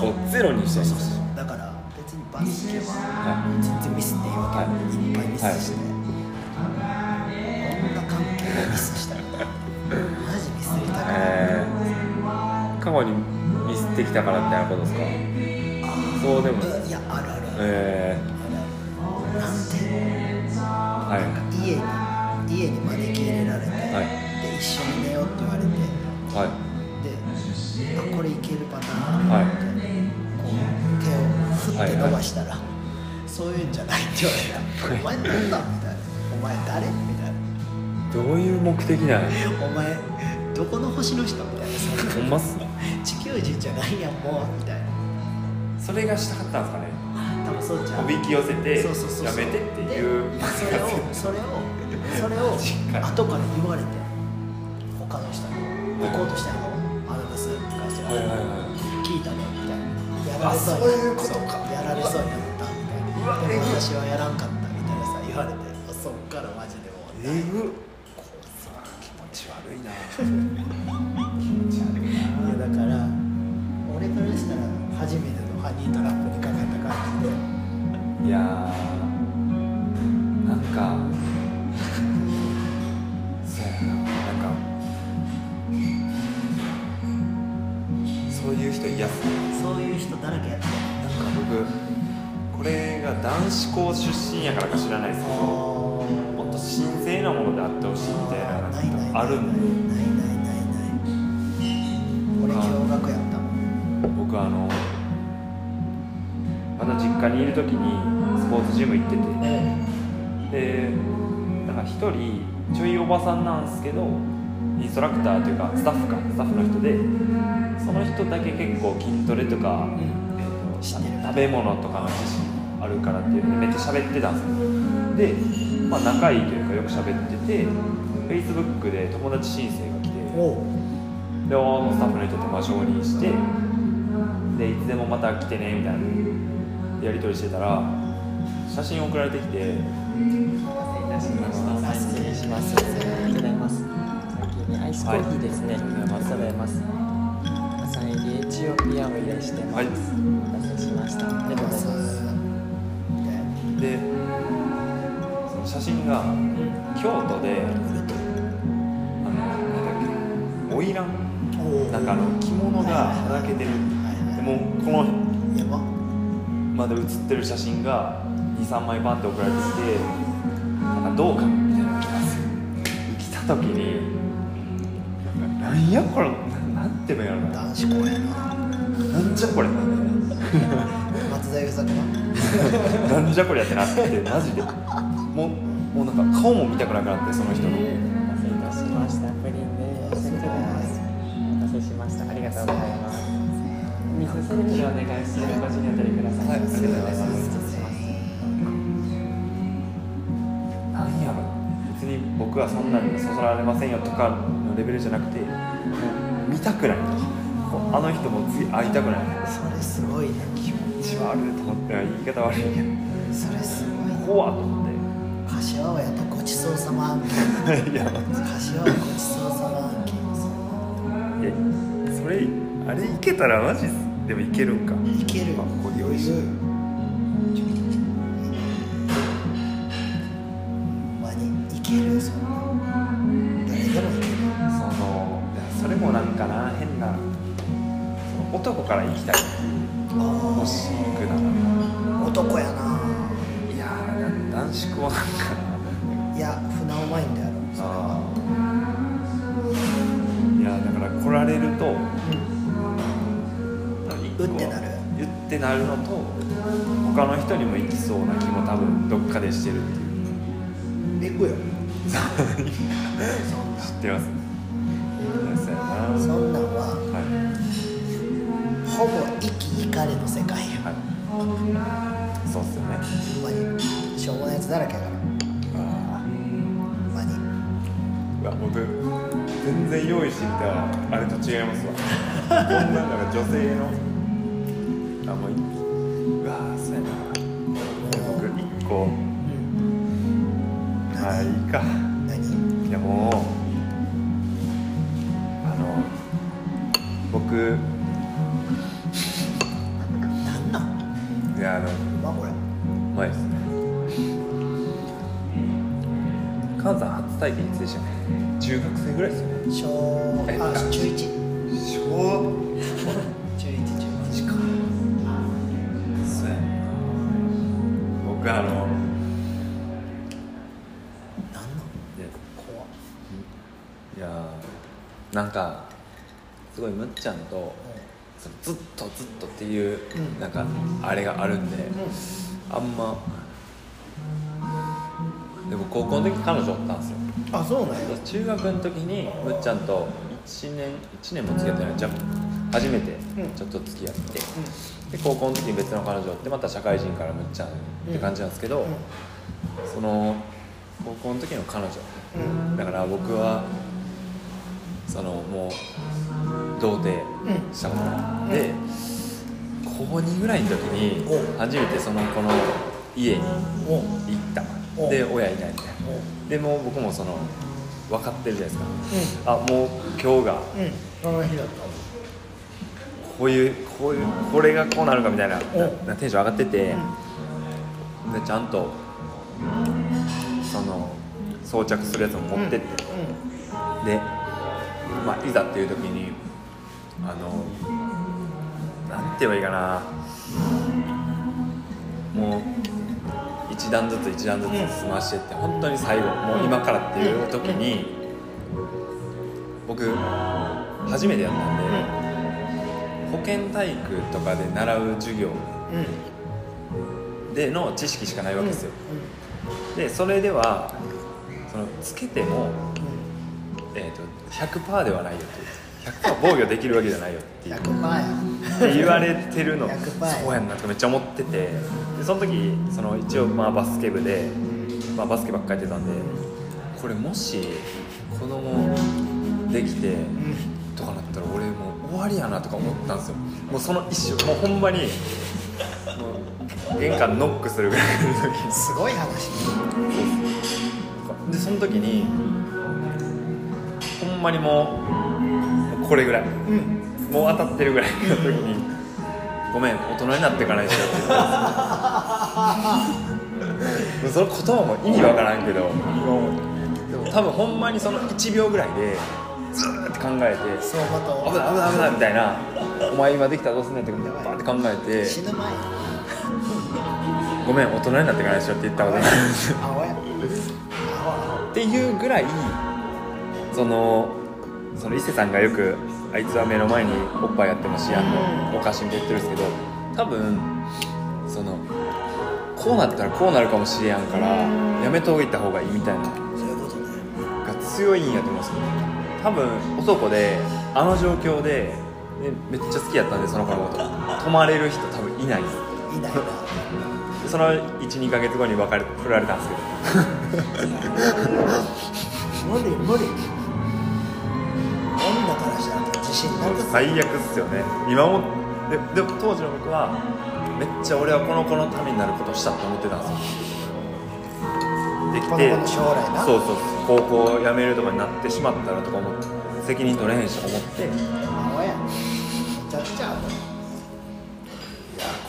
をゼロにしたいんですよ。だから別にバスケはは全然ミスっていいわけ、はい。い、っぱいミスして、女関係でミスした。らマジミスりたくない、えー、過去にミスってきたからみたいなことですか？そうでもない。いやあるある。ある、えあるなんてー、を振って伸ばしたら、そういうんじゃないって言われた「お前なんだ?」みたいな「お前誰?」みたいな。どういう目的なん？や「お前どこの星の人?」みたいな。さほんまっす？な地球人じゃないやんもうみたいな。それがしたかったんですかね？多分そうじゃんおびき寄せてそうそうそうそう。やめてっていうでそれを それを それを後から言われて他の人に行こうとしたの。あのブス会社聞いたねみたいな。やられそうにな。ったやられそうになったみたいな。でも私はやらんかったみたいなさ言われてそっからマジでもうえぐっ。なんかないないないあるないない。ないない俺驚愕やった。僕あのまだ実家にいる時にスポーツジム行ってて。でなんか一人ちょいおばさんなんですけどインストラクターというかスタッフかスタッフの人でその人だけ結構筋トレとか、えーと食べ物とかの知識あるからっていうのでめっちゃ喋ってたんですよ。で、まあ、仲いいというかよく喋ってて Facebook で友達申請が来てでもうスタッフの人とまあ承認してでいつでもまた来てねみたいなやり取りしてたら写真送られてきて失礼します。ありがとうございます。先にアイスコーヒーですね。はいありがとうございます。朝入りエチオピアを入れしてます。はいお待たせしました。ありがとうございます。でその写真が京都でけ花魁なんかあの着物がはだけてる。でもうこのやばまで写ってる写真が23枚バンって送られてきてなんかどうかみたいなの来ます。来た時になんやこれななんて言えばいいのか男子校やなななんじゃこれ。松田優作な なんじゃこりゃってなってマジで。もうもうなんか顔も見たくなくなってその人のでお願いするご授業取りください。はいありがとうございます失礼します。なんやろ別に僕はそんなにそそられませんよとかのレベルじゃなくてもう見たくないあの人も次会いたくないそれすごいね気持ち悪いと思って言い方悪いけどそれすごいね怖と思って柏親とごちそうさま案件いや柏親ごちそうさま案件いやそれあれいけたらマジでもいけるんかから行きたい。欲しくなる男やないや男子校なんか。いや船尾マインドやろそれはないやだから来られるとうってなるうってなるのと他の人にも行きそうな気も多分どっかでしてるっていう。行くよ。知ってます？ほぼ生きいかれの世界。やはい。そうっすよね。ほんまに。しょうもないやつだらけやから。あほんまに。ーうわ僕全然用意してきたあれと違いますわ。こんななんか女性のあもういうわーそうやな。僕一個。まあいいか。何？いやもう。あの僕西初体験いつでしたっけ中学生ぐらいですよね。小えあ中1小中1中1かそうやな僕あのなんなんいやなんかすごいむっちゃんとずっとずっとっていう、うん。なんかあれがあるんで、あんま。でも高校の時彼女おったんですよあそうなんや。中学の時にむっちゃんと1年1年も付き合ってないじゃん初めてうん。ちょっと付き合って、で高校の時に別の彼女おってまた社会人からむっちゃんって感じなんですけど、その高校の時の彼女うん。うんだから僕はそのもう童貞したことない、で高2ぐらいの時にお初めてその子の家にお行った。おで親いないみたいな。おでもう僕もその分かってるじゃないですか、あもう今日がうんその日だったこういうこういうこれがこうなるかみたいなお。なテンション上がってて、でちゃんとその装着するやつも持ってって、で、まあ、いざっていう時にあのなんて言えばいいかな。もう一段ずつ一段ずつ済ましてって本当に最後もう今からっていう時に僕初めてやったんで保健体育とかで習う授業での知識しかないわけですよ。でそれではそのつけても、えー、と100%ではないよっていう100%防御できるわけじゃないよっていう。100%や。って言われてるの。100%や。そうやんなってめっちゃ思ってて。でその時その一応まあバスケ部で、まあ、バスケばっかりやってたんでこれもし子供できてとかなったら俺もう終わりやなとか思ったんですよ。もうその一瞬。もうほんまにもう玄関ノックするぐらいの時に。すごい話。でその時にほんまにもうこれぐらい。うん。もう当たってるぐらい。の時に「ごめん。大人になってからにしよう」って言ってその言葉も意味わからんけど。多分ほんまにその1秒ぐらいでずーって考えて相場「と危ない危ない危ない」みたいな「お前今できたらどうすんねん」ってバーって考えて。死ぬ前「ごめん大人になってからにしよう」って言ったことないっていうぐらいそのその伊勢さんがよくあいつは目の前におっぱいやってもしやんのおかしみって言ってるんですけど多分そのこうなったらこうなるかもしれやんからやめといた方がいいみたいなのそういうことね。が強いんやと思うんですよ多分男であの状況で、ね、めっちゃ好きやったんでその子のこと。泊まれる人多分いない。んですよいないな。で その12ヶ月後に別れ振られたんですけど。無理無理女からしたら自信なくす最悪っすよね。今もででも当時の僕はめっちゃ俺はこの子のためになることしたって思ってたんですよ。できてそうそう高校を辞めるとかになってしまったらとか思って責任取れへんし思って。いや。めちゃくちゃア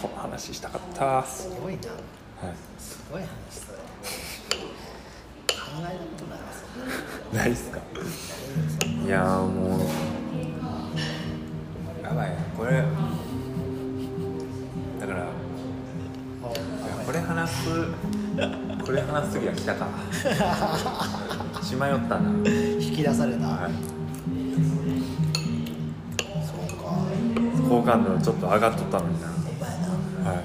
ホこの話したかったはす。ごいな。い。すごい話それ。考えたことないわな ないっすか？いやーもうやばいな。これだからこれ話すこれ話す時は来たか。しまよったな。引き出された、はい。そうか。好感度ちょっと上がっとったのにな。はい。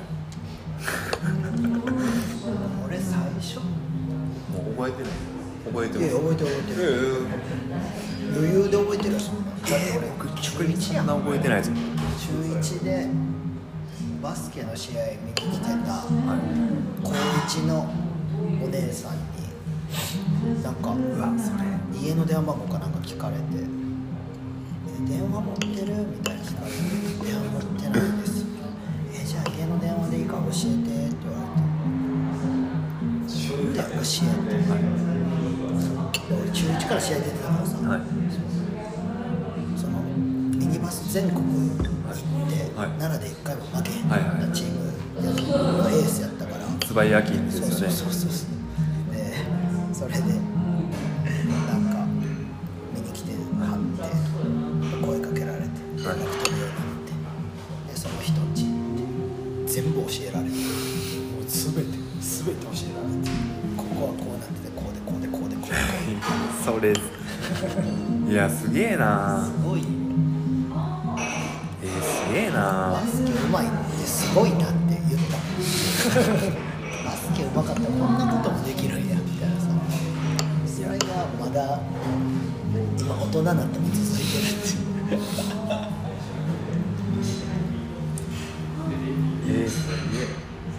俺最初？もう覚えてない覚えていや覚えてる覚えてる。余裕で覚えてる。よそんなだって俺僕中1やんな覚えてないです。中1でバスケの試合見に来てたはい高1のお姉さんになんかうわそれ家の電話番号かなんか聞かれて「え電話持ってる?」みたいな聞かれて「電話持ってないです」えじゃあ家の電話でいいから教えて」って言われて。で教えて、俺中1から試合出てたからさ、はい。そのミニバス全国で、はい。奈良で1回も負けへんかチーム。のエースやったから、椿焼きですよね。そうそうそうそう。でそれでいやすげえな。すごいよえー、すげえな。バスケうまいってすごいなって言った。バスケうまかったらこんなこともできるんやみたいなさ。それがまだ今大人になっても続いてるっていう。えー、すげえ。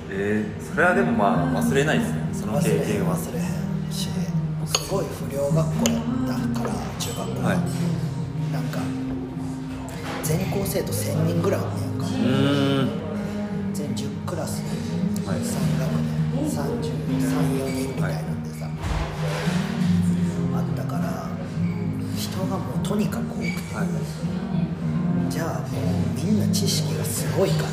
えー、それはでもまあ忘れないですね。その経験は。忘れへん。しすごい不良学校だ生徒1000人ぐらいおんねやん。か全10クラス。はい。3学年334人みたいなんでさ、あったから人がもうとにかく多くて、はい。じゃあもうみんな知識がすごいから。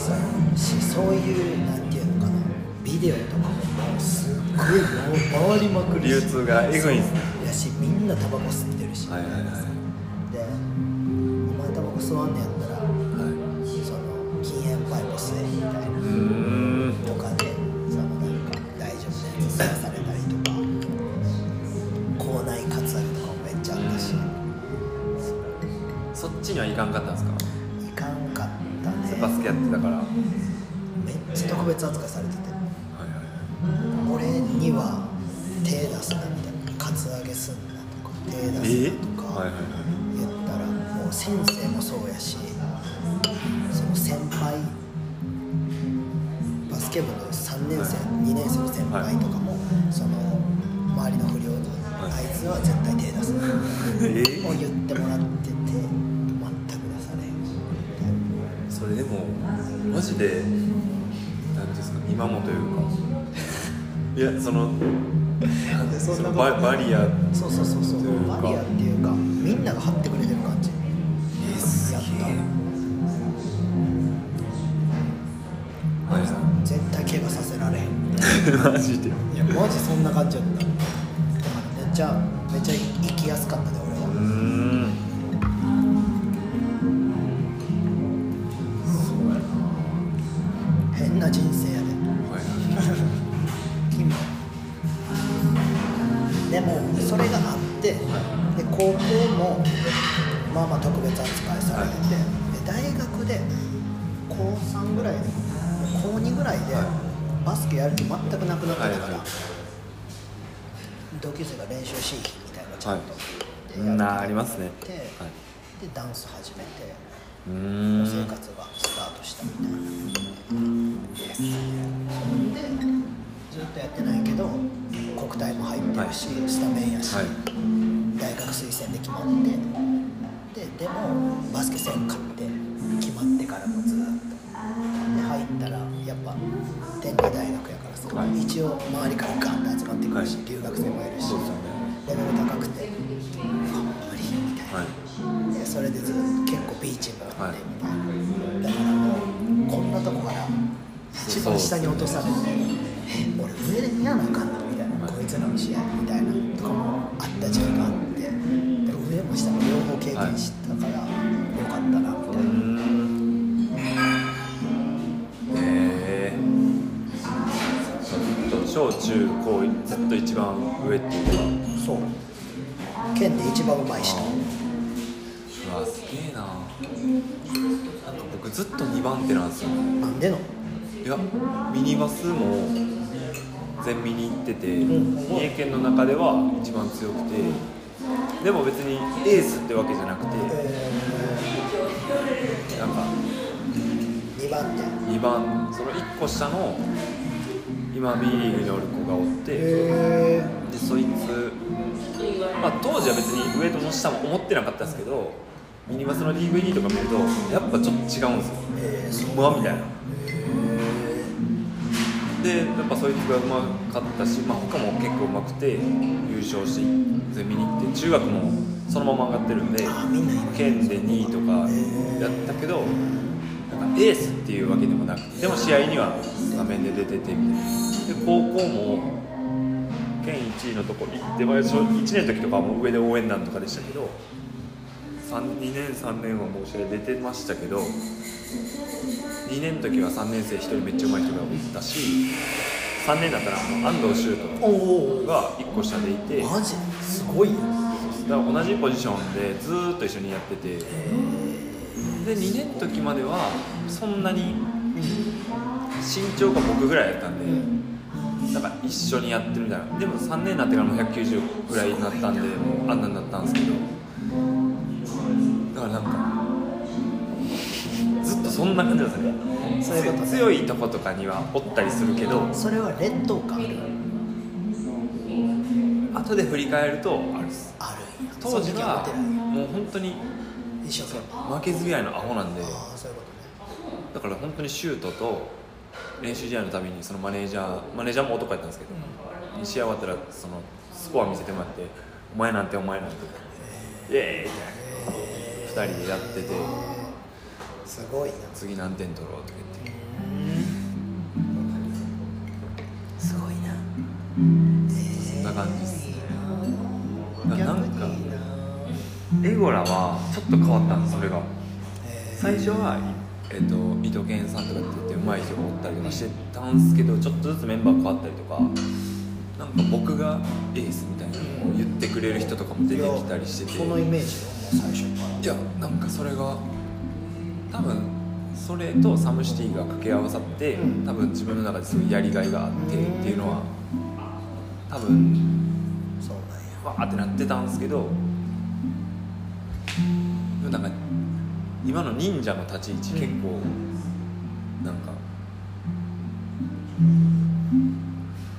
さしそういうなんていうのかな。ビデオとかももうすっごいもう回りまくるし。流通がえぐいんすね。やしみんなタバコ吸ってるし、はいはいはい。でお前今もというか。いやそのなんでそんなババリア。そうそうそうそう。バリアっていうかみんなが張ってくれてる感じ。えすやった。げえはい。絶対怪我させられへん。マジで。いやマジそんな感じだった。だからめっちゃめっちゃ生きやすかったで俺は。んもまあまあ特別扱いされてて、で大学で高3ぐらいで高2ぐらいではい。バスケやる気全くなくなってたから、はいはい。同級生が練習しいみたいなちゃんと、はい。なありますね。で,、はい。でダンス始めて生活がスタートしたみたいな。ですでずっとやってないけど国体も入ってるし、スタメンやし、はい大学推薦で決まって。ででもバスケせんかって決まってからもずっと。で入ったらやっぱ天理大学やからさ、はい。一応周りからガンと集まってくるし、はい。留学生もいるし。レベル高くてあ無理みたいな。はい。でそれでずっと結構ビーチがあってみたいな、だからもうこんなとこから一番下に落とされて「え俺上で見やなあかんの?」みたいな、こいつらの試合みたいなとかもあった時期があって。で上も下も両方経験したから、よかったなみたいな、へえ小中高ずっと一番上っていうかそう。県で一番うまい人。うわすげえな。なんか僕ずっと2番手なんですよなんでの？いやミニバスも全見に行ってて、ん。三重県の中では一番強くてでも別にエースってわけじゃなくてなんか2番手。2番その1個下の今 B リーグにおる子がおってへでそいつ、まあ、当時は別に上とも下も思ってなかったですけどミニバスの DVD とか見るとやっぱちょっと違うんですよ。えー、うまみたいなでやっぱそいつがうまかったし、まあ、他も結構うまくて優勝して全見に行って中学もそのまま上がってるんで県で2位とかやったけどなんかエースっていうわけでもなくてでも試合には画面で出ててみたいな。で高校も県1位のとこ行って、まあ、1年の時とかはもう上で応援団とかでしたけど2年3年はもう試合出てましたけど2年の時は3年生1人めっちゃ上手い人がいたし3年だったら安藤修斗が1個下でいてマジ？すごいよ。だから同じポジションでずーっと一緒にやっててで2年の時まではそんなに身長が僕ぐらいやったんでだから一緒にやってるみたいな。でも3年になってからもう190ぐらいになったんであんなになったんですけどそんな感じなんですよね。強いとことかにはおったりするけどそれは劣等感後で振り返るとあるっす。ある当時はもう本当に一生懸命。負けず嫌いのアホなんでだから本当にシュートと練習試合のたびにそのマネージャーマネージャーも男やったんですけど、試合終わったらそのスコア見せてもらって「お前なんてお前なんて」イエーイみたいな。2人でやっててすごいな。次何点取ろうとか言って。すごいな。そんな感じですだからなんか逆にいいな。エゴラはちょっと変わったんですそれが。えー。最初は、えっと伊藤健さんとかって言って上手い人がおったりとかしてたんですけどちょっとずつメンバー変わったりとかなんか僕がエースみたいなのを言ってくれる人とかも出てきたりしてて。そのイメージよもう最初から。いやなんかそれが多分それとサムシティが掛け合わさってうん。多分自分の中ですごいやりがいがあってっていうのは多分そうなんや。わーってなってたんですけどでもなんか今の忍者の立ち位置結構なんか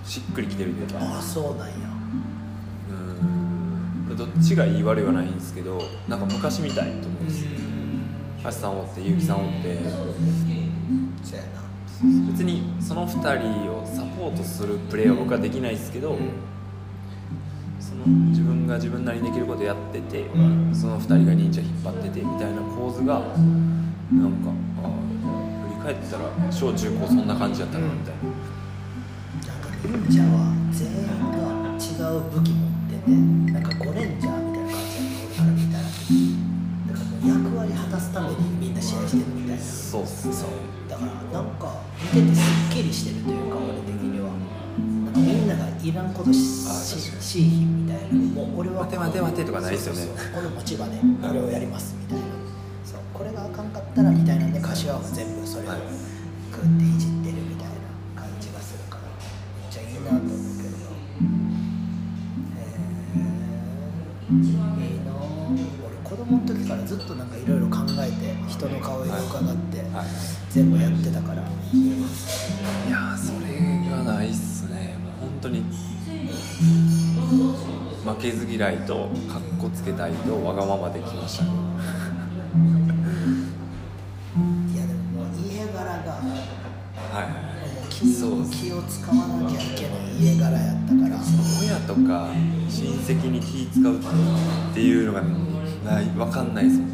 しっくりきてるというか。ああそうなんや。うん。どっちがいい悪いはないんですけどなんか昔みたいと思うんですよ橋さんおって結城さんおって。そうやな。別にその2人をサポートするプレーは僕はできないですけど、その自分が自分なりにできることやってて、その2人が忍者引っ張っててみたいな構図がなんか振り返ったら小中高そんな感じやったなみたいな、なんか忍者は全員が違う武器持っててなんかゴレすためにみんな試合してるみたいな。そうっすね。だからなんか見ててすっきりしてるというか俺的には。なんかみんながいらんことしあししいみたいなもう俺は待て待て待てとかないですよねこの持ち場でこれをやりますみたいなそうこれがあかんかったらみたいなんで柏は全部それをはいグーっていじって全部やってたから。いやーそれがないっすね。もう本当に負けず嫌いとかっこつけたいとわがままできましたね。いやでももう家柄がもはいはいう気そう気を使わなきゃいけない家柄やったから。親とか親戚に気使うっていうのがない分かんないですもん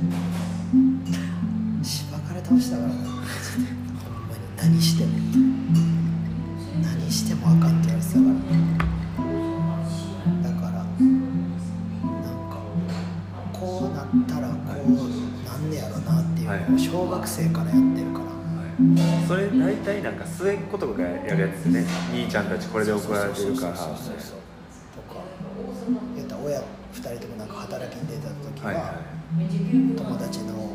体なんか末っ子とかがやるやつですね。兄ちゃんたちこれで怒られてるから。そうそうそうそう。とか言ったら親2人ともなんか働きに出た時は、はいは友達の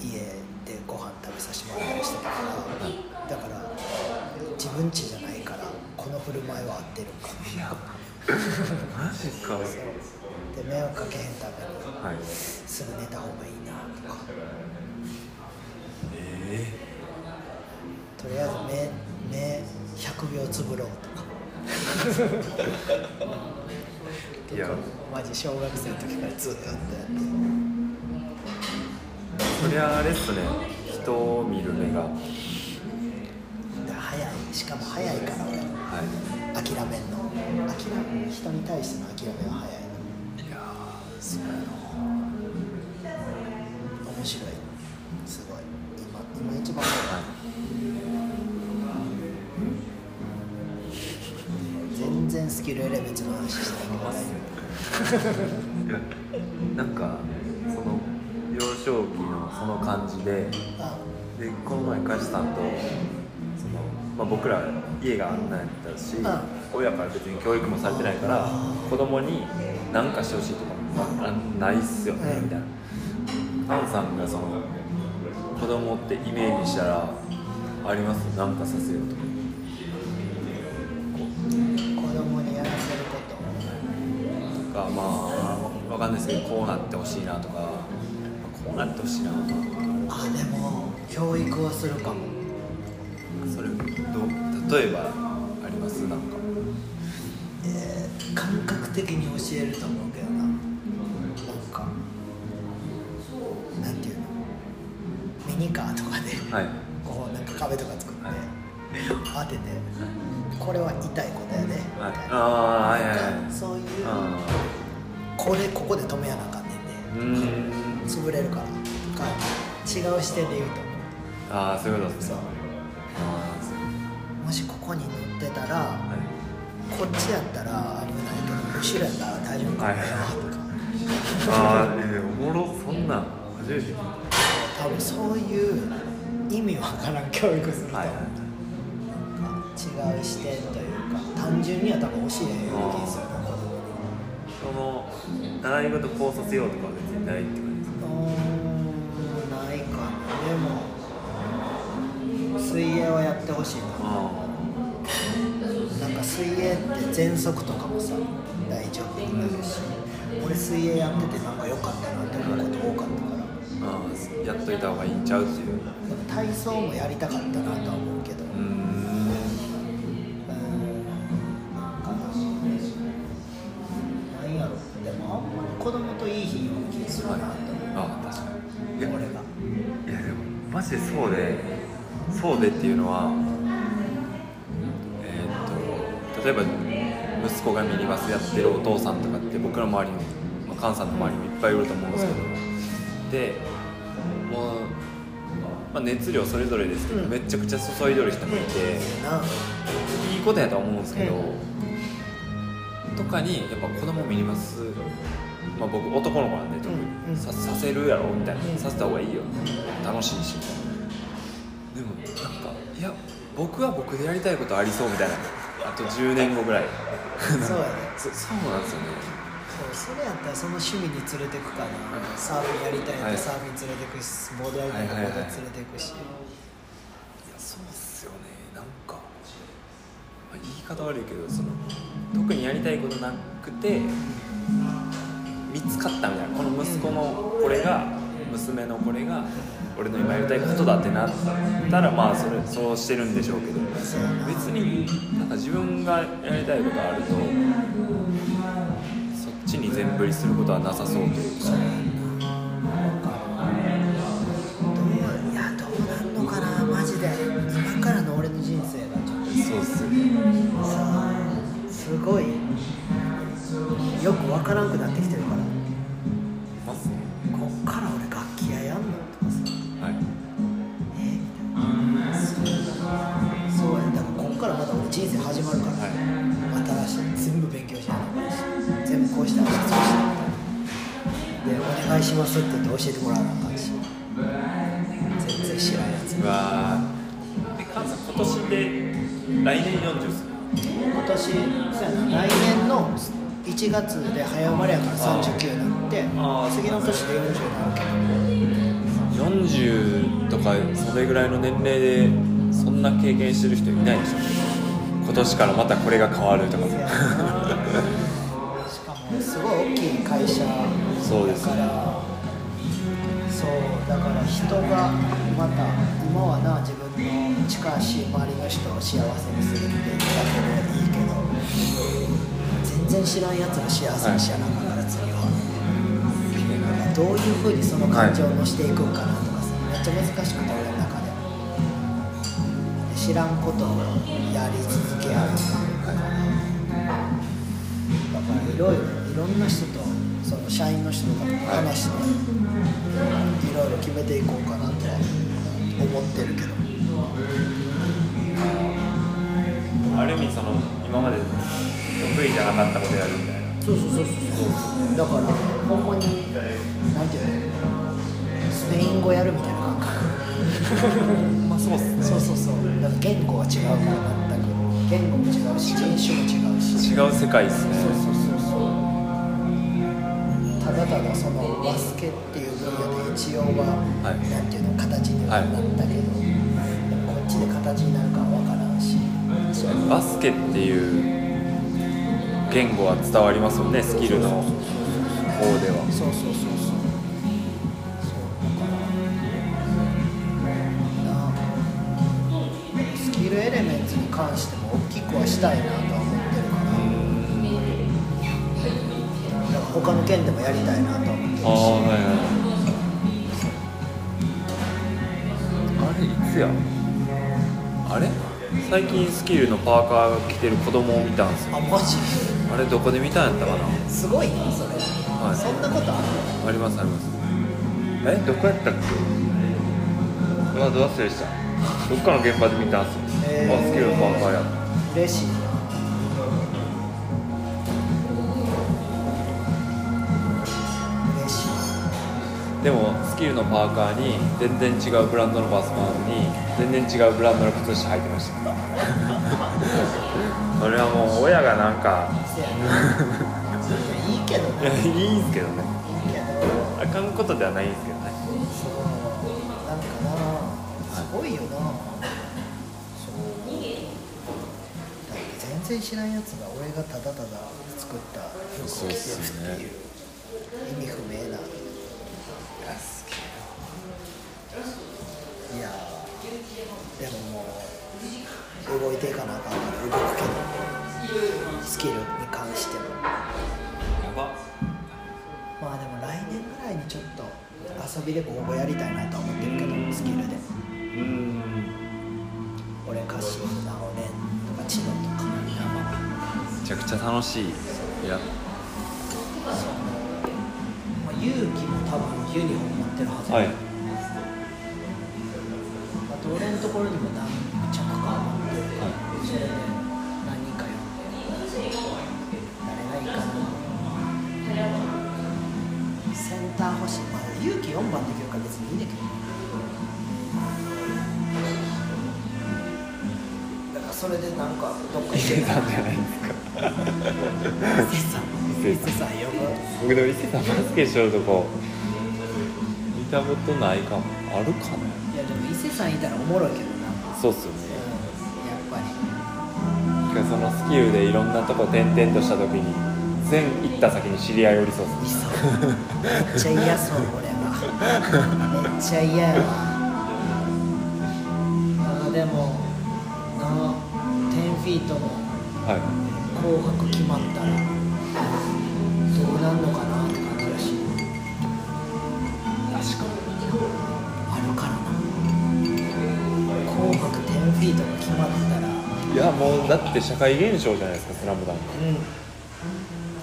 家でご飯食べさせてもらったりしてたから、だから自分家じゃないからこの振る舞いは合ってるんかいいやマジかで迷惑かけへんためにはい。すぐ寝た方がいいなとか。えとりあえず目目100秒つぶろうとか。マジ小学生の時からずっとやってそりゃあれっすね。人を見る目が。早い。しかも早いから。俺い。諦めんの。諦め人に対しての諦めは早い。のいやーそうや面白い。すごい。今今一番スキルエレメンツの話してるけなんかその幼少期のその感じであでこの前カジさんとそのまあ、僕ら家があんなんやったし、ん。親から別に教育もされてないから子供に何かしてほしいとか、まあ、あないっすよね、うん。みたいな。アンさんがその子供ってイメージしたらあります？何かさせようとかかまあわかんないですけどこうなってほしいなとかこうなってほしいなあでも教育をするかも。それどう例えばあります？なんか。えー感覚的に教えると思うけどな。なんかなんていうの？ミニカーとかではい。こうなんか壁とか作って、はい。当ててこれは痛いことやで、みはい。ああはいはいこれここで止めやなあかんねんで。ーうーん。潰れるから。とか違う視点で言うと。ああそういうことですね。もしここに乗ってたらはいこっちやったら危ないけど後ろやったら大丈夫かもよとか、ああえー、おもろそんなん初めて多分そういう意味わからん教育すると、たはいはい。なんか違う視点というか単純には多分教えへんような気がするなその習い事こうさせようとかは別にないって感じですか？ないかなでも水泳はやってほしいなあなんか水泳って喘息とかもさ大丈夫になるし。俺水泳やっててなんか良かったなって思うこと多かったから。ーあーやっといた方がいいんちゃうっていう。体操もやりたかったなとは思うけど。うーんそうでっていうのはえーっと例えば息子がミニバスやってるお父さんとかって僕の周りにも、まあ、菅さんの周りにもいっぱいいると思うんですけど、でもう、まあ、熱量それぞれですけど、うん。めちゃくちゃ注いどる人もいて、ないいことやとは思うんですけど、とかにやっぱ子供ミニバス、まあ、僕男の子なんで特に、うん。うん。ささせるやろみたいな、うん。させた方がいいよ。楽しいし。でもなんかいや僕は僕でやりたいことありそうみたいな。あと10年後ぐらい。そうやね。そそうなんですよね。そうそれやったらその趣味に連れてくかな。サーフィンやりたいったはい。らサーフィン連れてくしボードやりたいったらボード連れてくし、いやそうっすよね。なんか、まあ、言い方悪いけどその特にやりたいことなくて見つかったみたいな。この息子のこれが娘のこれが俺の今やりたいことだってなったらまあそれそうしてるんでしょうけど別になんか自分がやりたいことあるとそっちに全振りすることはなさそうというか。いやどうなんのかなマジで。今からの俺の人生がちょっとそうっすよね。さすごい。よくわからんくなってきてお願いしますって教えてもらわなあかんし。全然知らんやつ。うわー。え菅さん今年で来年40っす今年そうやな来年の1月で早生まれやから39になって次の年で40になるけど40とかそれぐらいの年齢でそんな経験してる人いないでしょ。今年からまたこれが変わるとか。しかもすごい大きい会社だそうです。ねだから人がまた今はな自分の近しい周りの人を幸せにするっていうだけでいいけど全然知らんやつの幸せにしやなかんから次は、どういうふうにその感情を乗していくんかなとかさ、めっちゃ難しくて俺の中で知らんことをやり続けやるだからいろいろいろんな人とその社員の人とかと話して、いろいろ決めていこうかなとは思ってるけどある意味その今まで得意じゃなかったことやるみたいなそうそうそうそう。だからほんまになんていうのスペイン語やるみたいな感覚。まあそうっすね。そうそうそうだから言語は違うか。ら全く言語も違うし。人種も違うし違う世界ですね。そうそうそうそう。ただただそのバスケって一応は、はい。なんていうの形にはなったけど、でもこっちで形になるかは分からんし。バスケっていう言語は伝わりますもんねスキルの方では。そうそうそうそう。スキルエレメンツに関しても大きくはしたいなとは思ってるから。他の県でもやりたいなとは思ってるし。はいあれいつやあれ？最近スキルのパーカーが着てる子供を見たんですよ。あマジ？あれどこで見たんやったかな？すごいなそれ、い。そんなことある？ありますあります。えどこやったっけ？うわど忘れした。どっかの現場で見たんすよ、へー。あスキルのパーカーや。嬉しい。な嬉しい。でもスキルのパーカーに全然違うブランドのバスパンに全然違うブランドの靴下履いてました。それはもう親がなんか。いいけどねいいんすけどね。いいけどあかんことではないんですけどね。そうなんかなすごいよな、そうだって全然知らんやつが俺がただただ作った服を着てるっていう意味不明ないやーでももう動いていかなあかんから動くけどスキルに関しても。やばまあでも来年ぐらいにちょっと遊びでボーボーやりたいなとは思ってるけどスキルで。うん俺カシーナオレンとかチノとか。めちゃくちゃ楽しい。いや。まあ、勇気も多分ユニフォーム持ってるはずはい俺のところにも何着か持ってる、それで何人か呼んで誰がいいかなセンター欲しいまあ勇気4番できるから別にいいんだけどだからそれでなんかどっか行けたんじゃないですか伊勢さん伊勢さん呼ぶ僕でも伊勢さんバスケしとるとこ見たことないかも。あるかないやでも伊勢さんいたらおもろいけどな、うん、そうっすよね。やっぱり。そのスキルでいろんなとこ転々とした時に全行った先に知り合いおりそうっす。いそ。うめっちゃ嫌そう俺がめっちゃ嫌やわ。あーでもな10フィートのはい。紅白決まったらどうなんのかなもうだって社会現象じゃないですか「スラムダンク。うん。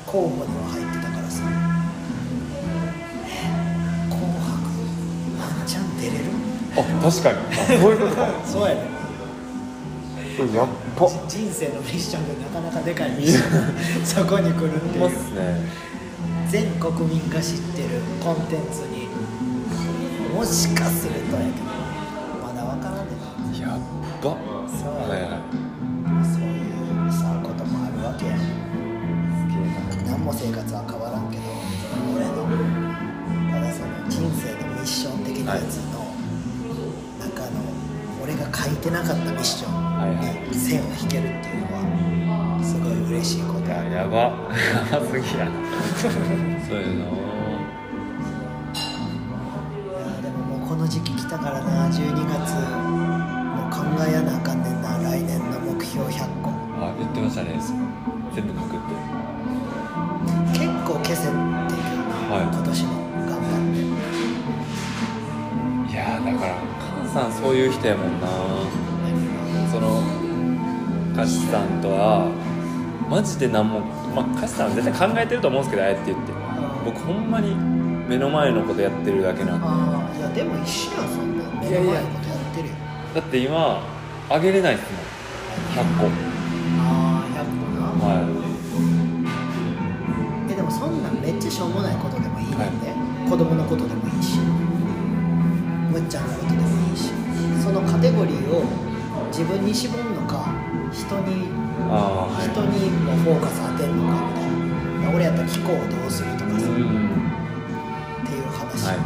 候補には入ってたからさ。え紅白。ワンチャン出れる？あ確かに。あそういうことか。そうやねやっぱ。人生のミッションでなかなかでかい。ミッションがそこに来るっていますね。全国民が知ってるコンテンツにもしかするとやけどまだわからんねん。なやっば。そうやねも生活は変わらんけど俺のただその人生のミッション的なやつの中の俺が書いてなかったミッションに線を引けるっていうのはすごい嬉しいこと。いややば。やばすぎや。そういうのいやでももうこの時期来たからな12月。もう考えやなあかんねんな来年の目標100個。あ言ってましたね。全部書くってそういう人やもんな。そのカシさんとはマジで何もまあカシさんは絶対考えてると思うんですけどああやって言って。僕ほんまに目の前のことやってるだけなんで。ああいやでも一緒やんそんな。目の前のことやってるよだって今あげれないっすもん。100個ああ100個な。はえでもそんなんめっちゃしょうもないことでもいいねんで、子供のことでもいいし。むっちゃんのことでもを自分に絞るのか人にああ人にもフォーカス当てんのかみたいな。俺やったら気候をどうするとかさ、うんっていう話、はい。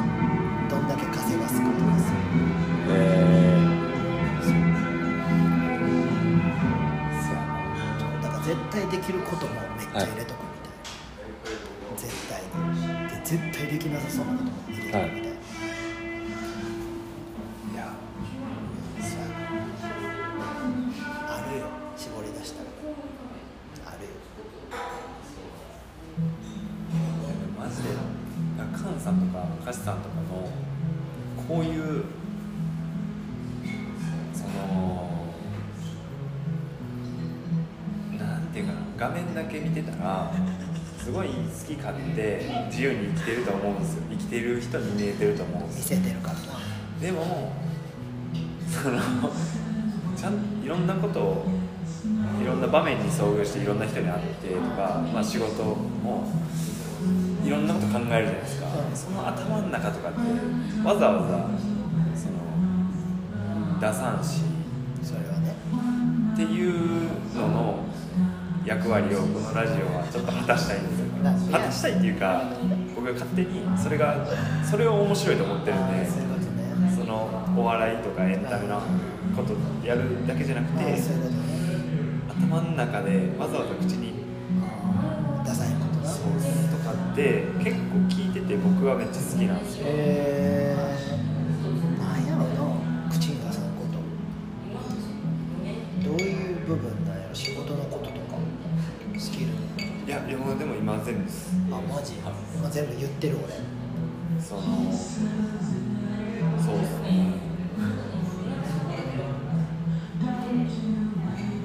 どんだけ稼がすかとかさ。えだから絶対できることもめっちゃ入れとくみたいな、絶対に。で絶対できなさそうなことも入れとく画面だけ見てたらすごい好き勝手自由に生きてると思うんですよ。生きてる人に見えてると思うんで見すよ。せてるからな。でもそのちゃんいろんなことをいろんな場面に遭遇していろんな人に会ってとか、まあ、仕事もいろんなこと考えるじゃないですか、うん。その頭の中とかってわざわざその出さんしそれはね。っていうのの役割をこのラジオはちょっと果たしたいんですよ。果たしたいっていうか僕が勝手にそれがそれを面白いと思ってるんでそのお笑いとかエンタメのことやるだけじゃなくて頭の中でわざわざ口にああダサいことなそうとかって結構聞いてて僕はめっちゃ好きなんですよいやいやもうでも今全部です。あマジ？今全部言ってる俺。そのそうですね。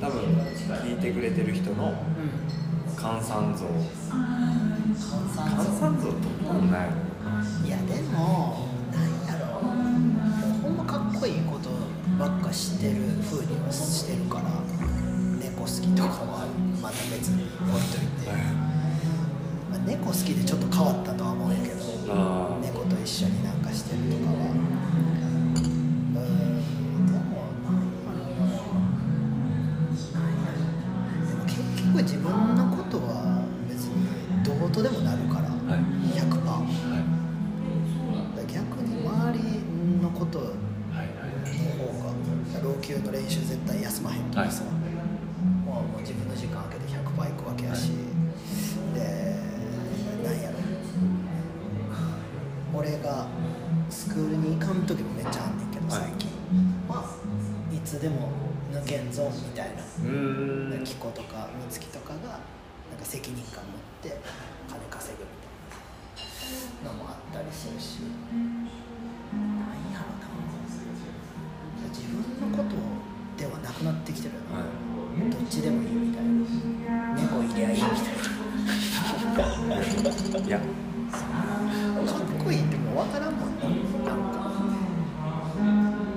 多分聞いてくれてる人のうん。換算像。換換算像どんなんやろいやでもなんやろ。もうほんまかっこいいことばっかしてる風にはしてるから猫好きとかはまた別に置いとい。て、まあ、猫好きでちょっと変わったとは思うんやけどあ猫と一緒になんかしてるとかは。うーんでもでも結局自分のことは別にどうとでもなるから。はい。100%。はい。逆に周りのことのはい方が老朽の練習絶対休まへんとかさ、もう自分の時間空けて100%行くわけやし、でなんやろ。俺がスクールに行かん時もめっちゃあんねんけどはい。最近、まあいつでも抜けんぞみたいな。うーん。キコとか美月とかがなんか責任感持って金稼ぐみたいなのもあったりするし。なんやろな。自分のことではなくなってきてるよな、はどっちでもいいみたいな。猫いりゃいいみたいいいや。なかっこいいってもう分からんもんな。なんか。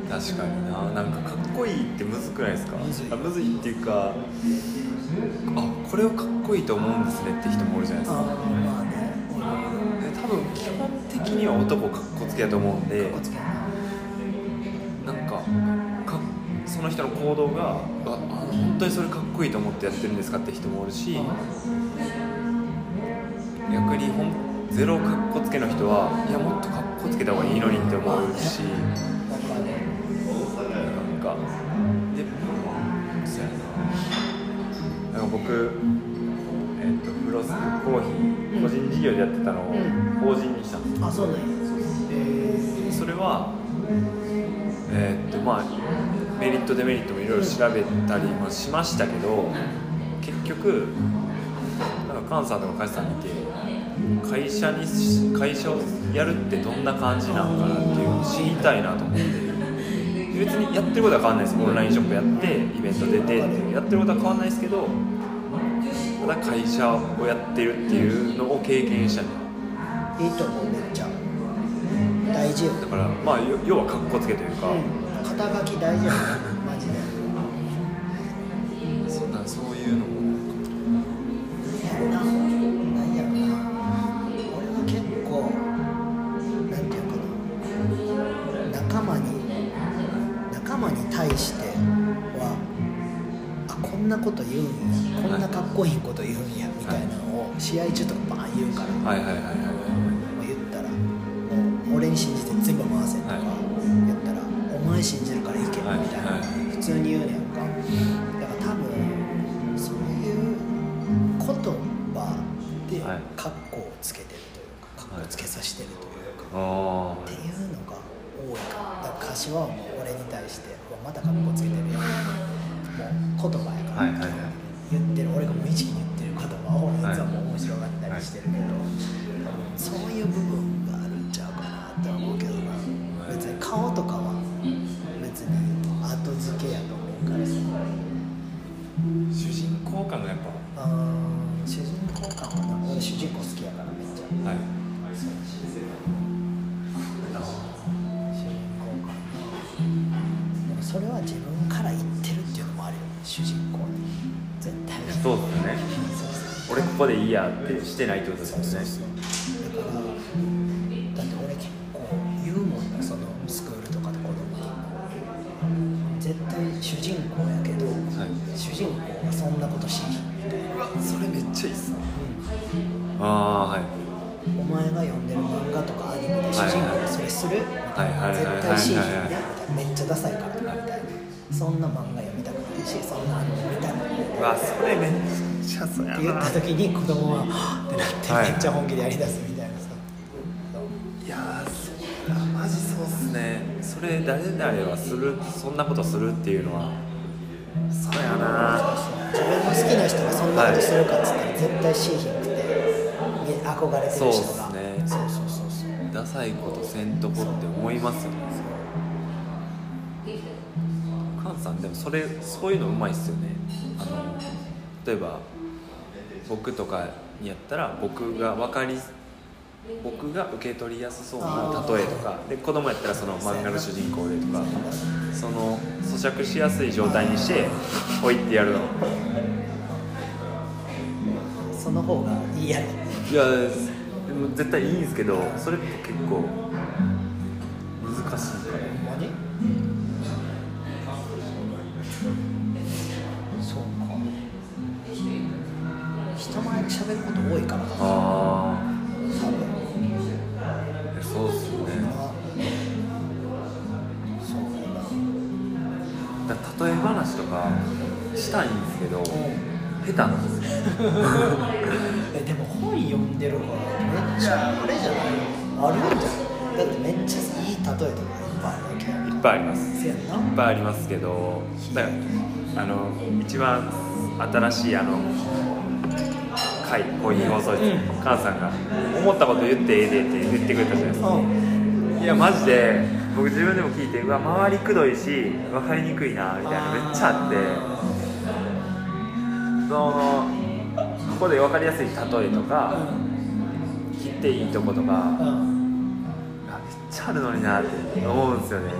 確かにな。なんかかっこいいってむずくないですか？むずい。あむずいっていうかあこれをかっこいいと思うんですねって人もおるじゃないですあかーまあね。で多分基本的には男かっこつけやと思うんで。かっこつけんな。なんかかその人の行動がああ本当にそれかっこいいと思ってやってるんですかって人もおるし逆にほんゼロかっこつけの人はいやもっとかっこつけた方がいいのにって思うしなんかでそうやな。なんか僕えっとフロスコーヒー個人事業でやってたのをうん。法人にしたんですよ。あそうなんや。えそれはえーっとまあメリットデメリットもいろいろ調べたりもしましたけど結局なんか菅さんとか梶さん見て会社にし会社をやるってどんな感じなのかなっていうのを知りたいなと思って。別にやってることは変わんないです。オンラインショップやってイベント出てっていうやってることは変わんないですけどただ会社をやってるっていうのを経験したいいと思うめっちゃ大事よ。だからまあ要要はかっこつけというか、肩書き大事よマジで。そんなそういうのもやるななんやろな俺は結構なんていうかな。仲間に仲間に対してはんなこと言うんやこんなかっこいいこと言うんやみたいなのを試合中とかバーン言うから、はいはいはいはいからだから柏はもう俺に対してまたカッコつけてるやんもう言葉やから、はいはいはい。言ってる。俺が無意識に言ってる言葉を実はもう面白がったりしてるけど、そういう部分があるんちゃうかなって思うけどな。別に顔とかは別に後付けやと思うからさ。主人公感がやっぱ。あー主人公感はな。俺主人公好きやからめっちゃ。はい。主それは自分から言ってるっていうのもあるよね主人公に絶対。にそうですね。俺ここでいいやってしてないってことですよね。だからだって俺結構言うもんなそのスクールとかで子供に絶対主人公やけど、はい。主人公がそんなことしひんみたい。なそれめっちゃいいっすね。ああはい。お前が読んでる漫画とかアニメで主人公がそれする？みたいなはいはいはい。絶対しひんはめっちゃダサいからみたいな。そんな漫画読みたくないしそんなアニメ見たくない。うわそれめっちゃそうやって言った時に子供ははぁってなってはい。めっちゃ本気でやりだすみたいな。さ、いやーそうだマジそうっすね。それ誰々はするそんなことするっていうのは。そうやな。自分の好きな人がそんなことするかっつったら絶対しひんくて憧れてる人が。そうっすね。そうそうそうそう。ダサいことせんとこって思いますよねさんでもそれそういうのうまいっすよね。あの例えば僕とかにやったら僕が分かり僕が受け取りやすそうな例えとかで子供やったらその漫画の主人公でとかその咀嚼しやすい状態にしてポイってやるの。その方がいいや。ろいやでも絶対いいんですけどそれって結構難しいから。ほん喋ること多いからな。ああそうっすよね。そうだ例え話とかしたいんですけど下手なんですよ。えでも本読んでるからめっちゃあれじゃない？あるんじゃない？だってめっちゃいい例えとかいっぱいあるわけいっぱいあります。いっぱいありますけどだからあの一番新しいあの回コーヒー放送室うん。菅さんが思ったこと言ってええでって言ってくれたじゃないですか。う。んいやマジで僕自分でも聞いてうわ周りくどいし分かりにくいなみたいなめっちゃあって。そのここで分かりやすい例えとか切っていいとことかうん。うんあめっちゃあるのになって思うんですよね。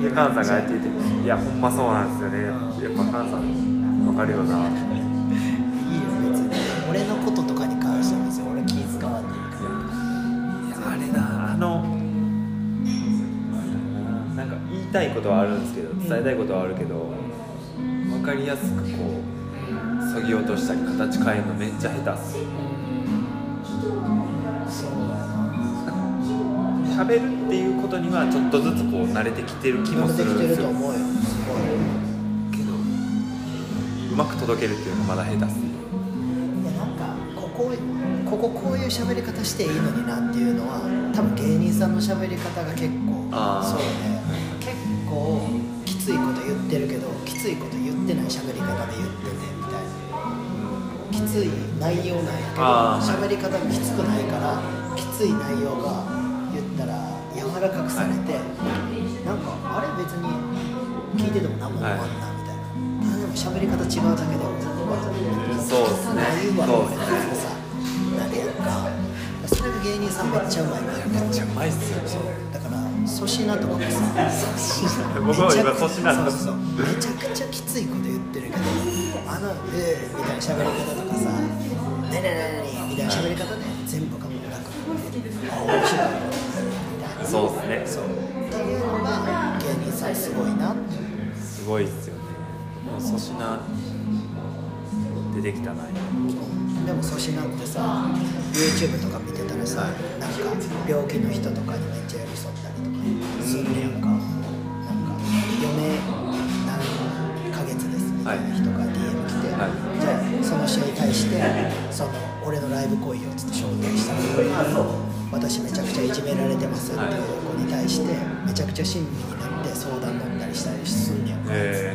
で菅さんがやっていていやほんまそうなんですよね。やっぱ菅さん分かるよな。いいことはあるんですけど伝えたいことはあるけど分かりやすくこうそぎ落としたり形変えるのめっちゃ下手っす。喋るっていうことにはちょっとずつこう慣れてきてる気もするんですよ。けどうまく届けるっていうのがまだ下手っす。いやなんかこここここういう喋り方していいのになっていうのは多分芸人さんの喋り方が結構そうねつい内容なんやけど喋り方がきつくないからきつい内容が言ったら柔らかくされて、なんかあれ別に聞いてても何も思わんなみたいな、ただでも喋り方違うだけでもそうですね。そうみたいなるやんか。それが芸人さんめっちゃうまいからめっちゃう。まいっすよだから粗品とかもさ 僕は今粗品そうそうめちゃくちゃきつい言あの「えー」みたいな喋り方とかさ「ねねねねみたいな喋り方で全部かもなくあ面白いよみたいな。そうですね。そうっていうのが芸人さんすごいなって。すごいっすよね。もう粗品出てきたなでも粗品ってさ YouTube とか見てたらさ、なんか病気の人とかにめっちゃ寄り添ったりとかすんねやんかイブ来いよっつって招待したら私めちゃくちゃいじめられてますっていう子に対してめちゃくちゃ親身になって相談乗ったりしたりするんねや。んか、へ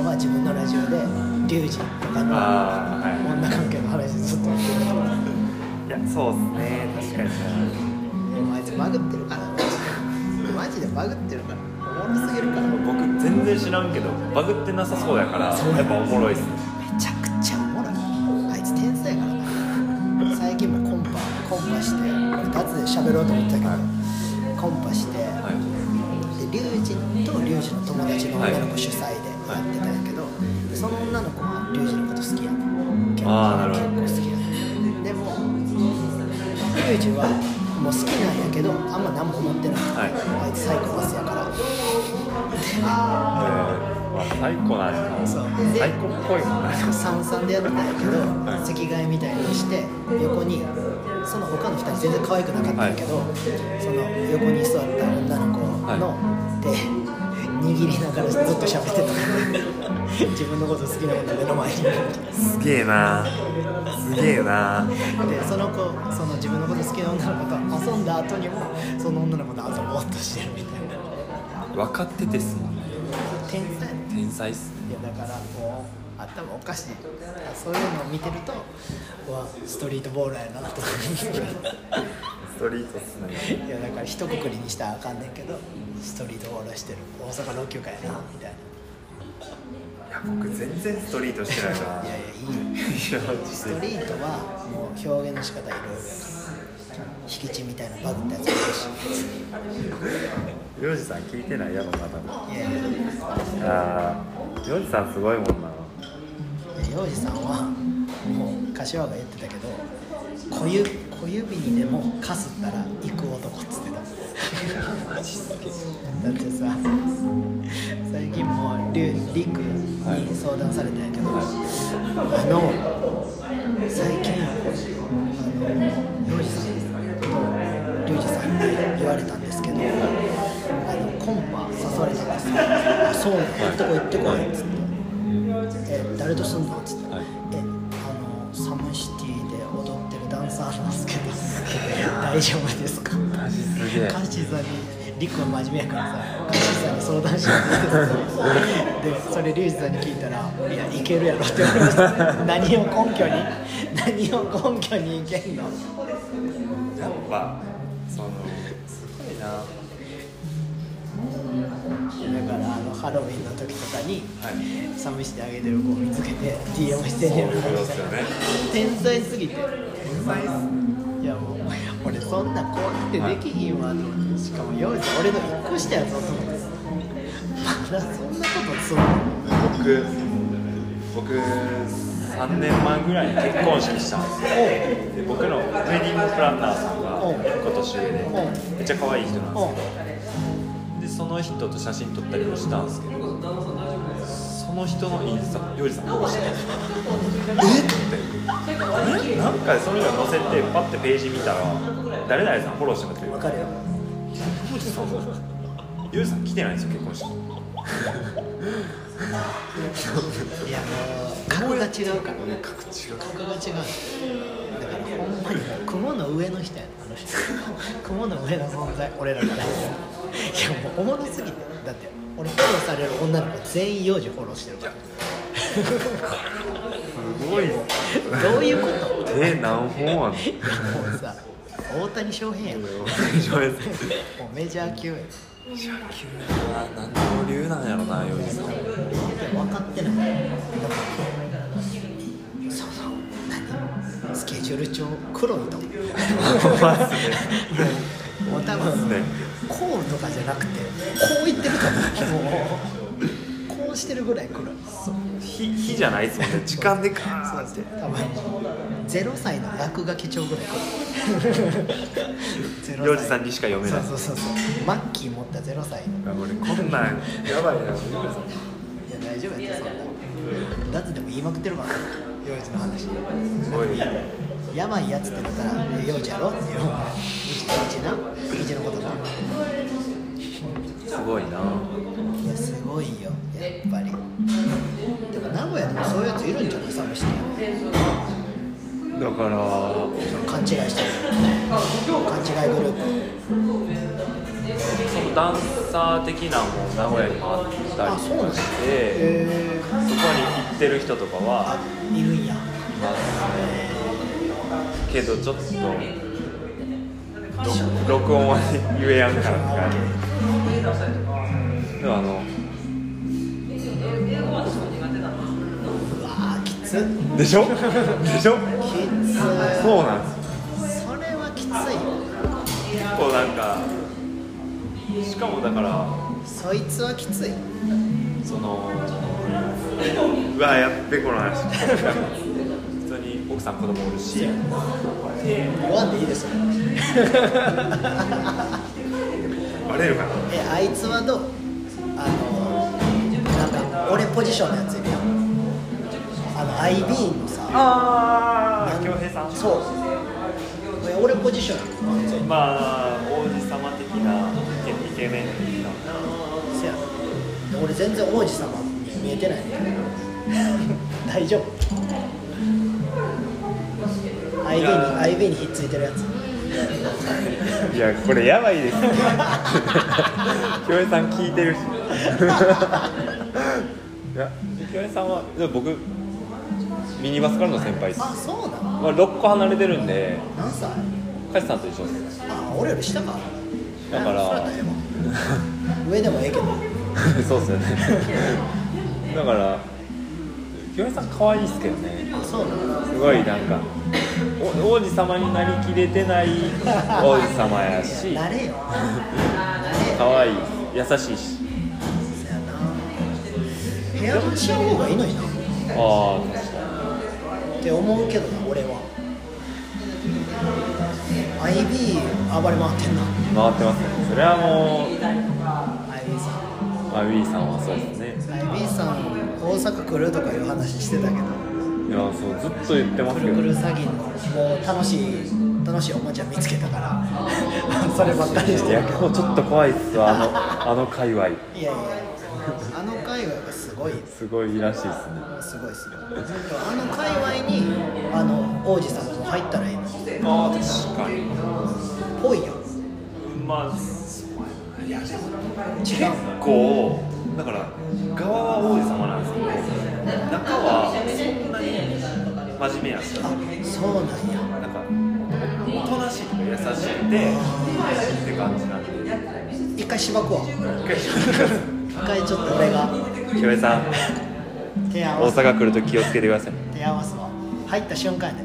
俺は自分のラジオでリュウジとかのああはい。女関係の話ずっと言ってる。いやそうっすね。確かに。でもあいつバグってるから。マジでバグってるから。おもろすぎるから。め僕全然知らんけどバグってなさそうやからやっぱおもろいっすね最高っぽいもん。な三々でやってたんやけど、はい。席替えみたいにして横にその他の2人全然可愛くなかったんやけど、その横に座った女の子の手、握りながらずっと喋ってた。自分のこと好きなこと目の前に。すげえな。すげえな。でその子その自分のこと好きな女の子と遊んだ後にもその女の子と遊ぼうとしてるみたいな。分かっててっすもんね。天才。天才っすねいやだからもう頭おかしい。そういうのを見てるとうわストリートボールやなと。かストリートっすね。いやだから一括りにしたらあかんねんけどストリートボールしてる。大阪老朽化やな。みたいいや僕全然ストリートしてないな。いやいやいい。ストリートはもう表現の仕方いろいろやから敷地みたいなバグったやつもいるし。りょうじさん聞いてないやろまだ。いやいや。あありょうじさんすごいもんな。で洋二さんはもう柏が言ってたけど小指小指にでもかすったら行く男っつってた。だってさ最近もリュリクに相談されたんやけど、あの最近あの洋二さんとリュウジさんに言われたんですけど誘われたんです。よあそうなんやどこ行ってこいっつって。え誰とすんの?」っつって「はいえあのサムシティで踊ってるダンサーなんですけど。大丈夫ですか?」マジすげえ。カッシーさんにリクは真面目やからさカッシーさんに相談しようってでそれリュウジさんに聞いたら「いやいけるやろ」って言われました。何を根拠に何を根拠にいけんの？やっぱそのすごいなだからあのハロウィンの時とかにはい。サムシティあげてる子を見つけて DM してんねやろそうですよね天才すぎて。天才いやもう俺そんなこうってできひんわと思ってしかもヨウジ俺の1個下やぞと思って。まだそんなことすんの。僕僕3年前ぐらいに結婚式したんですよ。で僕のウェディングプランナーさんが今年上でう。めっちゃ可愛い人なんですよでその人と写真撮ったりもしたんですけどその人のインスタヨウジさんフォローしてえってえなんかそれが載せてパッてページ見たら誰々さんフォローしてますよわかるよヨウジさん来てないんですよ結婚式いやもう格が違うから格違う格が。違うだからほんまに雲の上の人やねあの人雲の上の存在俺らから いやもうおもろすぎてだって俺フォローされる女の子全員幼児フォローしてるから。ごいどういうこと手何本あんの？もうさ大谷翔平やん。もうメジャー級や何の理由なんやろな洋一さん分かってない。そうそう。何スケジュール帳黒いと。もう多分ねこうとかじゃなくてこう言ってると思う。もう。こう。してるぐらい黒いそう。火火じゃないですもんね時間でカーンって多分0歳の落書き帳ぐらい黒い洋一さんにしか読めないそう。そう。そう。そう。マッキー持った0歳の俺こんなんやばいないや大丈夫やってそんなだってでも言いまくってるから幼児の話すごいやばいやつって言ったら「幼児やろ?」っていううちうちなうちのことがすごいないやすごいよやっぱり。でも名古屋でもそういうやついるんじゃないサムシティだから勘違いしてる勘違いグループそのダンサー的なもん名古屋にもあったりあそうなんですしてへそこに行ってる人とかは。えいるんや。いますねけどちょっと録音は言えやんから。って感じでもあのきつでしょでしょつそうなん。ですそれはきつい結構なんかしかもだからそいつはきついそのうわやっべこの話。さん子供おるし。言わんでいいですよ。バレるかな。えあいつはどう？あのなんか俺ポジションのやついるやん。あの IB のさああ恭平さん。そう。え俺ポジションまあ王子様的なイケメン的な。せや。で俺全然王子様に見えてないねんけど。大丈夫？IB に IB にひっついてるやつ。いやこれやばいです 恭平さん聞いてるし。いや恭平さんはでも僕ミニバスからの先輩です、あそうなの？まあ、6個離れてるんで何歳？カシさんと一緒です。あ俺より下か。だから 上でもええけど。そうっすよね。だから清江さん可愛いっすけどね。あそうなの？すごいなんかお王子様になりきれてない 王子様やし。なれよ。可愛い優しいし。部屋のし方がいいのにな。っああ確かて思うけどな俺は。IB 暴れ回ってんな。に回ってますね。それはもう IB さん。アビーさんはそうですね。IB さん大阪来るとかいう話してたけどいやそうずっと言ってますけど。くるくる詐欺のもう楽しい楽しいおもちゃ見つけたから そればっかりして。いや今日ちょっと怖いっすわあのあの界隈。いやいやあの界隈がすごい。すごいらしいっすね。すごいすごいあの界隈にあの王子様も入ったらいいのああ確かに。ぽいよまあいやでも違う構だから側は王子様なんですけど中はそんなに真面目やしあそうなんや。なんかおとなしいとか優しいんでって感じなんで。一回しばくわ。一回一回ちょっと俺が。清江さん大手合わせ。阪来ると気をつけてください。手合わすわ入った瞬間やで